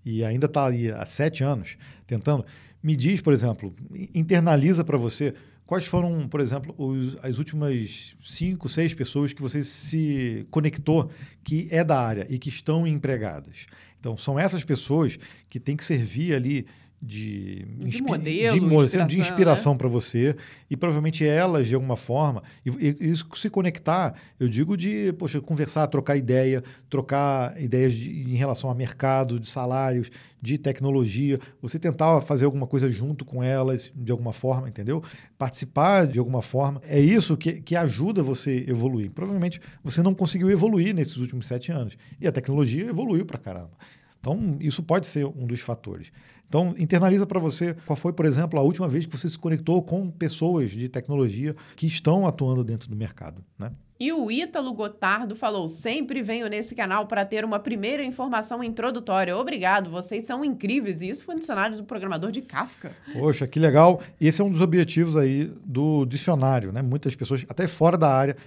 e ainda está ali há sete anos tentando, me diz, por exemplo, internaliza para você quais foram, por exemplo, os, as últimas cinco, seis pessoas que você se conectou que é da área e que estão empregadas. Então, são essas pessoas que têm que servir ali de, de modelo, de, inspiração, de inspiração né? para você e provavelmente elas de alguma forma e, e, isso se conectar eu digo de poxa conversar trocar ideia trocar ideias de, em relação a mercado de salários de tecnologia você tentar fazer alguma coisa junto com elas de alguma forma entendeu? Participar de alguma forma. É isso que, que ajuda você a evoluir. Provavelmente você não conseguiu evoluir nesses últimos sete anos e a tecnologia evoluiu para caramba. Então isso pode ser um dos fatores então, internaliza para você qual foi, por exemplo, a última vez que você se conectou com pessoas de tecnologia que estão atuando dentro do mercado, né? E o Ítalo Gotardo falou: sempre venho nesse canal para ter uma primeira informação introdutória. Obrigado, vocês são incríveis. E isso foi no dicionário do programador de Kafka. Poxa, que legal. E esse é um dos objetivos aí do dicionário, né? Muitas pessoas, até fora da área,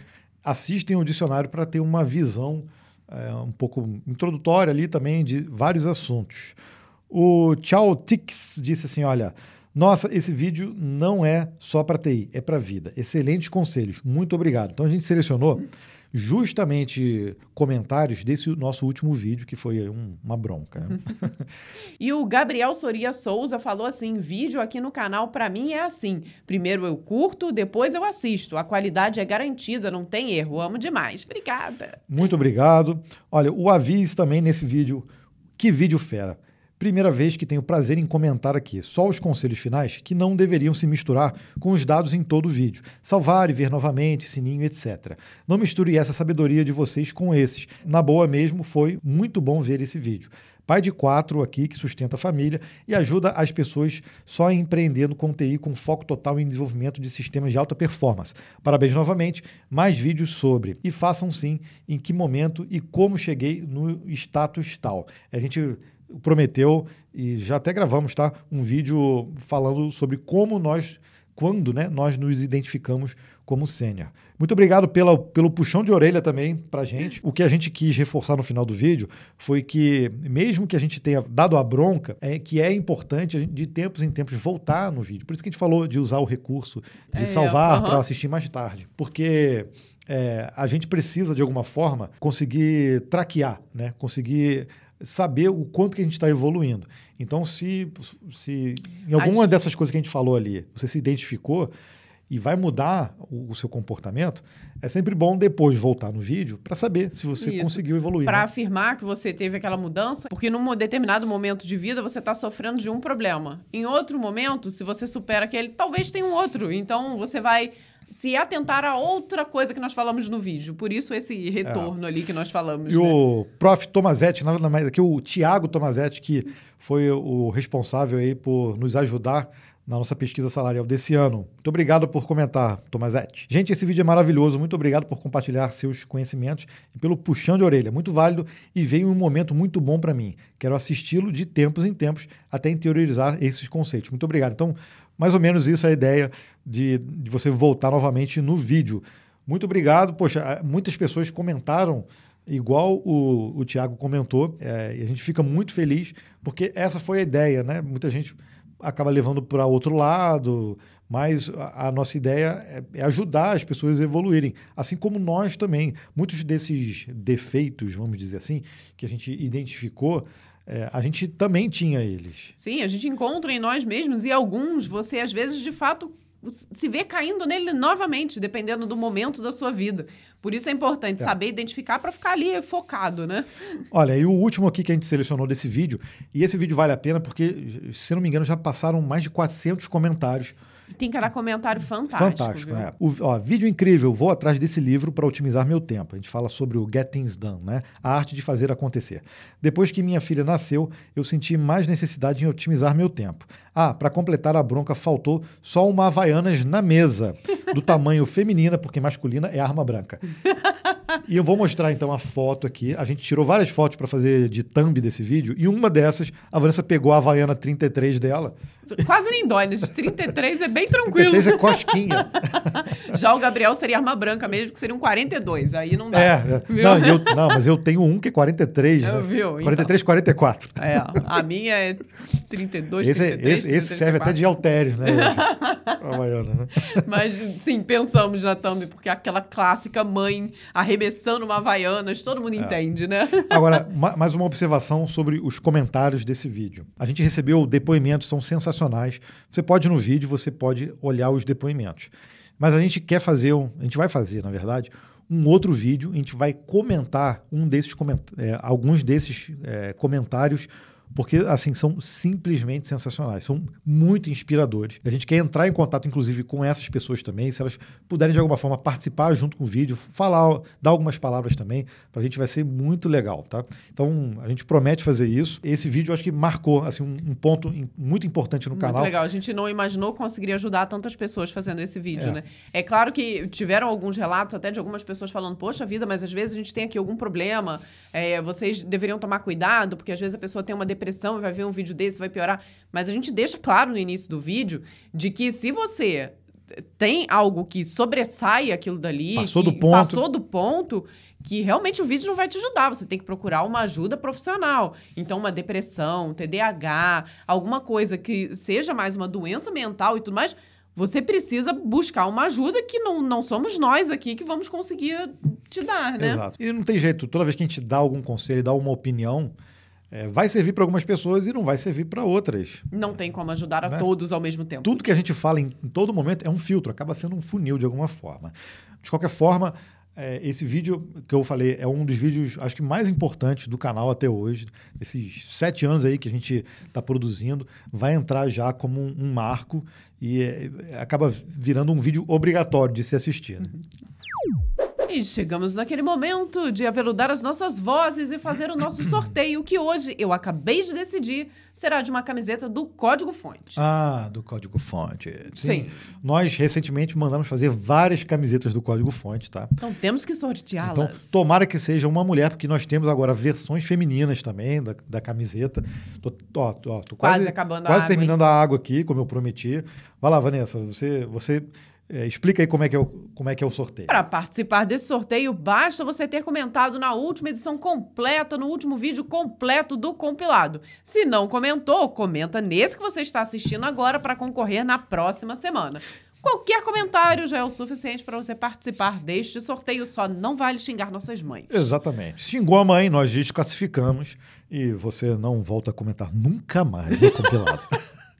assistem o dicionário para ter uma visão é, um pouco introdutória ali também de vários assuntos. O Tchau Tix disse assim: olha. Nossa, esse vídeo não é só para TI, é para vida. Excelentes conselhos, muito obrigado. Então a gente selecionou justamente comentários desse nosso último vídeo, que foi um, uma bronca. Né? e o Gabriel Soria Souza falou assim: vídeo aqui no canal para mim é assim. Primeiro eu curto, depois eu assisto. A qualidade é garantida, não tem erro. Amo demais. Obrigada. Muito obrigado. Olha, o Avis também nesse vídeo. Que vídeo fera. Primeira vez que tenho prazer em comentar aqui, só os conselhos finais que não deveriam se misturar com os dados em todo o vídeo. Salvar e ver novamente, sininho, etc. Não misture essa sabedoria de vocês com esses. Na boa mesmo, foi muito bom ver esse vídeo. Pai de quatro aqui que sustenta a família e ajuda as pessoas só empreendendo com TI com foco total em desenvolvimento de sistemas de alta performance. Parabéns novamente, mais vídeos sobre. E façam sim em que momento e como cheguei no status tal. A gente prometeu e já até gravamos, tá? Um vídeo falando sobre como nós, quando, né, nós nos identificamos como sênior. Muito obrigado pela, pelo puxão de orelha também para gente. O que a gente quis reforçar no final do vídeo foi que, mesmo que a gente tenha dado a bronca, é que é importante gente, de tempos em tempos voltar no vídeo. Por isso que a gente falou de usar o recurso de é, salvar para assistir mais tarde. Porque é, a gente precisa, de alguma forma, conseguir traquear, né? conseguir saber o quanto que a gente está evoluindo. Então, se, se em alguma gente... dessas coisas que a gente falou ali, você se identificou e vai mudar o, o seu comportamento, é sempre bom depois voltar no vídeo para saber se você Isso. conseguiu evoluir. Para né? afirmar que você teve aquela mudança, porque num determinado momento de vida você está sofrendo de um problema. Em outro momento, se você supera aquele, talvez tenha um outro. Então, você vai se atentar a outra coisa que nós falamos no vídeo. Por isso esse retorno é. ali que nós falamos. E né? o prof. Tomazetti, nada mais aqui o Tiago Tomazetti, que foi o responsável aí por nos ajudar na nossa pesquisa salarial desse ano. Muito obrigado por comentar, Tomazetti. Gente, esse vídeo é maravilhoso. Muito obrigado por compartilhar seus conhecimentos e pelo puxão de orelha. Muito válido e veio um momento muito bom para mim. Quero assisti-lo de tempos em tempos até interiorizar esses conceitos. Muito obrigado. Então, mais ou menos isso é a ideia de, de você voltar novamente no vídeo. Muito obrigado. Poxa, muitas pessoas comentaram igual o, o Tiago comentou, é, e a gente fica muito feliz, porque essa foi a ideia, né? Muita gente acaba levando para outro lado, mas a, a nossa ideia é, é, ajudar as pessoas a evoluírem, assim como nós também. Muitos desses defeitos, vamos dizer assim, que a gente identificou, é, a gente também tinha eles. Sim, a gente encontra em nós mesmos e alguns você às vezes de fato se vê caindo nele novamente, dependendo do momento da sua vida. Por isso é importante é. saber identificar para ficar ali focado, né? Olha, e o último aqui que a gente selecionou desse vídeo, e esse vídeo vale a pena porque, se não me engano, já passaram mais de 400 comentários tem cada comentário fantástico. Fantástico, né? O, ó, vídeo incrível, vou atrás desse livro para otimizar meu tempo. A gente fala sobre o Get Things Done, né? A arte de fazer acontecer. Depois que minha filha nasceu, eu senti mais necessidade em otimizar meu tempo. Ah, para completar a bronca, faltou só uma Havaianas na mesa, do tamanho feminina, porque masculina é arma branca. E eu vou mostrar então a foto aqui. A gente tirou várias fotos para fazer de thumb desse vídeo. E uma dessas, a Vanessa pegou a Havaiana 33 dela. Quase nem dói, né? De 33 é bem tranquilo. 33 é cosquinha. Já o Gabriel seria arma branca mesmo, que seria um 42. Aí não dá. É, é. Não, eu, não, mas eu tenho um que é 43. Né? Viu? 43, então. 44. É, a minha é 32, esse, 33. Esse, esse serve até de halteres, né? Havaiana, né? Mas sim, pensamos na thumb, porque aquela clássica mãe arremessando uma Havaianas, todo mundo é. entende, né? Agora, mais uma observação sobre os comentários desse vídeo. A gente recebeu depoimentos, são sensacionais. Você pode ir no vídeo, você pode olhar os depoimentos. Mas a gente quer fazer, um, a gente vai fazer, na verdade, um outro vídeo, a gente vai comentar um desses coment é, alguns desses é, comentários porque assim são simplesmente sensacionais, são muito inspiradores. A gente quer entrar em contato, inclusive, com essas pessoas também, se elas puderem de alguma forma participar junto com o vídeo, falar, dar algumas palavras também, para a gente vai ser muito legal, tá? Então a gente promete fazer isso. Esse vídeo eu acho que marcou assim um, um ponto muito importante no muito canal. Legal, a gente não imaginou conseguir ajudar tantas pessoas fazendo esse vídeo, é. né? É claro que tiveram alguns relatos até de algumas pessoas falando, poxa vida, mas às vezes a gente tem aqui algum problema, é, vocês deveriam tomar cuidado, porque às vezes a pessoa tem uma depressão depressão vai ver um vídeo desse, vai piorar. Mas a gente deixa claro no início do vídeo de que se você tem algo que sobressai aquilo dali, passou do ponto, passou do ponto que realmente o vídeo não vai te ajudar. Você tem que procurar uma ajuda profissional. Então, uma depressão, TDAH, alguma coisa que seja mais uma doença mental e tudo mais, você precisa buscar uma ajuda que não, não somos nós aqui que vamos conseguir te dar, né? Exato. E não tem jeito, toda vez que a gente dá algum conselho, dá uma opinião, é, vai servir para algumas pessoas e não vai servir para outras. Não tem como ajudar a Né? todos ao mesmo tempo. Tudo que a gente fala em, em todo momento é um filtro, acaba sendo um funil de alguma forma. De qualquer forma, é, esse vídeo que eu falei é um dos vídeos, acho que mais importantes do canal até hoje. Esses sete anos aí que a gente está produzindo, vai entrar já como um, um marco e é, acaba virando um vídeo obrigatório de se assistir. né? E chegamos naquele momento de aveludar as nossas vozes e fazer o nosso sorteio, que hoje eu acabei de decidir será de uma camiseta do Código Fonte. Ah, do Código Fonte. Sim. Nós recentemente mandamos fazer várias camisetas do Código Fonte, tá? Então temos que sorteá-las. Então, tomara que seja uma mulher, porque nós temos agora versões femininas também da, da camiseta. Tô, ó, ó, tô Quase quase, acabando a quase água, terminando a água aqui, como eu prometi. Vai lá, Vanessa, você, você é, explica aí como é que é o, como é, que é o sorteio. Para participar desse sorteio, basta você ter comentado na última edição completa, no último vídeo completo do compilado. Se não comentou, comenta nesse que você está assistindo agora para concorrer na próxima semana. Qualquer comentário já é o suficiente para você participar deste sorteio, só não vale xingar nossas mães. Exatamente. Xingou a mãe, nós desclassificamos e você não volta a comentar nunca mais no compilado.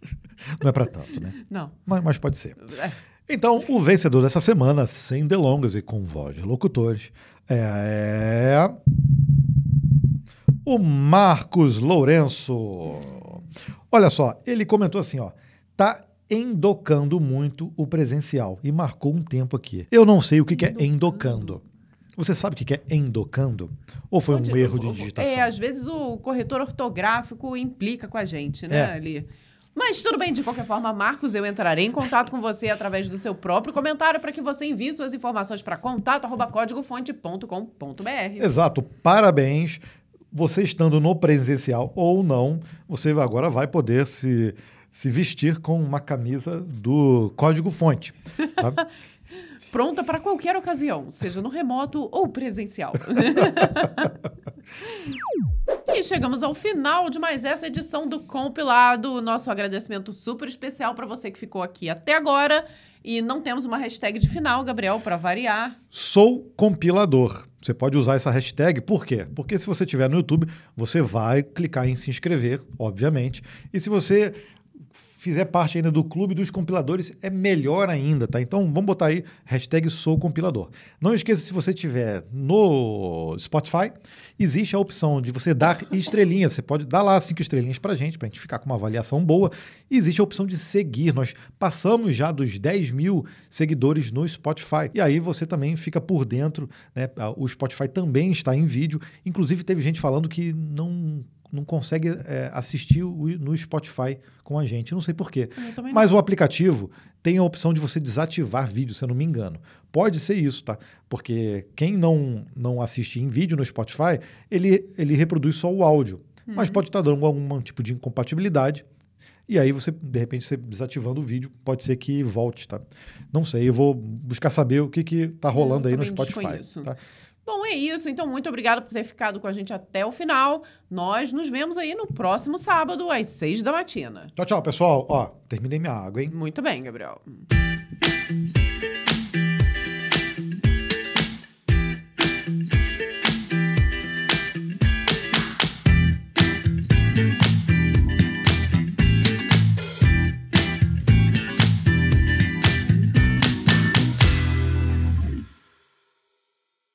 não é para tanto, né? Não. Mas, mas pode ser. É. Então, o vencedor dessa semana, sem delongas e com voz de locutores, é. O Marcos Lourenço. Olha só, ele comentou assim, ó. Tá endocando muito o presencial e marcou um tempo aqui. Eu não sei o que, que é endocando. Você sabe o que que é endocando? Ou foi Onde- um erro de digitação? É, às vezes o corretor ortográfico implica com a gente, né, É. ali. Mas tudo bem, de qualquer forma, Marcos, eu entrarei em contato com você através do seu próprio comentário para que você envie suas informações para contato@códigofonte.com.br. Exato, parabéns. Você estando no presencial ou não, você agora vai poder se, se vestir com uma camisa do Código Fonte. tá? Pronta para qualquer ocasião, seja no remoto ou presencial. e chegamos ao final de mais essa edição do compilado. Nosso agradecimento super especial para você que ficou aqui até agora. E não temos uma hashtag de final, Gabriel, para variar. Sou compilador. Você pode usar essa hashtag, por quê? Porque se você estiver no YouTube, você vai clicar em se inscrever, obviamente. E se você fizer parte ainda do clube dos compiladores, é melhor ainda, tá? Então vamos botar aí hashtag sou compilador. Não esqueça, se você estiver no Spotify, existe a opção de você dar estrelinhas. Você pode dar lá cinco estrelinhas pra gente, pra gente ficar com uma avaliação boa. E existe a opção de seguir. Nós passamos já dos 10 mil seguidores no Spotify. E aí você também fica por dentro, né? O Spotify também está em vídeo. Inclusive, teve gente falando que não não consegue é, assistir o- no Spotify com a gente. Não sei por quê. Eu também Mas o aplicativo tem a opção de você desativar vídeo, se eu não me engano. Pode ser isso, tá? Porque quem não, não assiste em vídeo no Spotify, ele, ele reproduz só o áudio. Mas pode estar dando algum tipo de incompatibilidade. E aí você, de repente, você desativando o vídeo, pode ser que volte, tá? Não sei, eu vou buscar saber o que que tá rolando Eu aí no Spotify. Tá? Bom, é isso. Então, muito obrigada por ter ficado com a gente até o final. Nós nos vemos aí no próximo sábado, às seis da matina. Tchau, tchau, pessoal. Ó, terminei minha água, hein? Muito bem, Gabriel.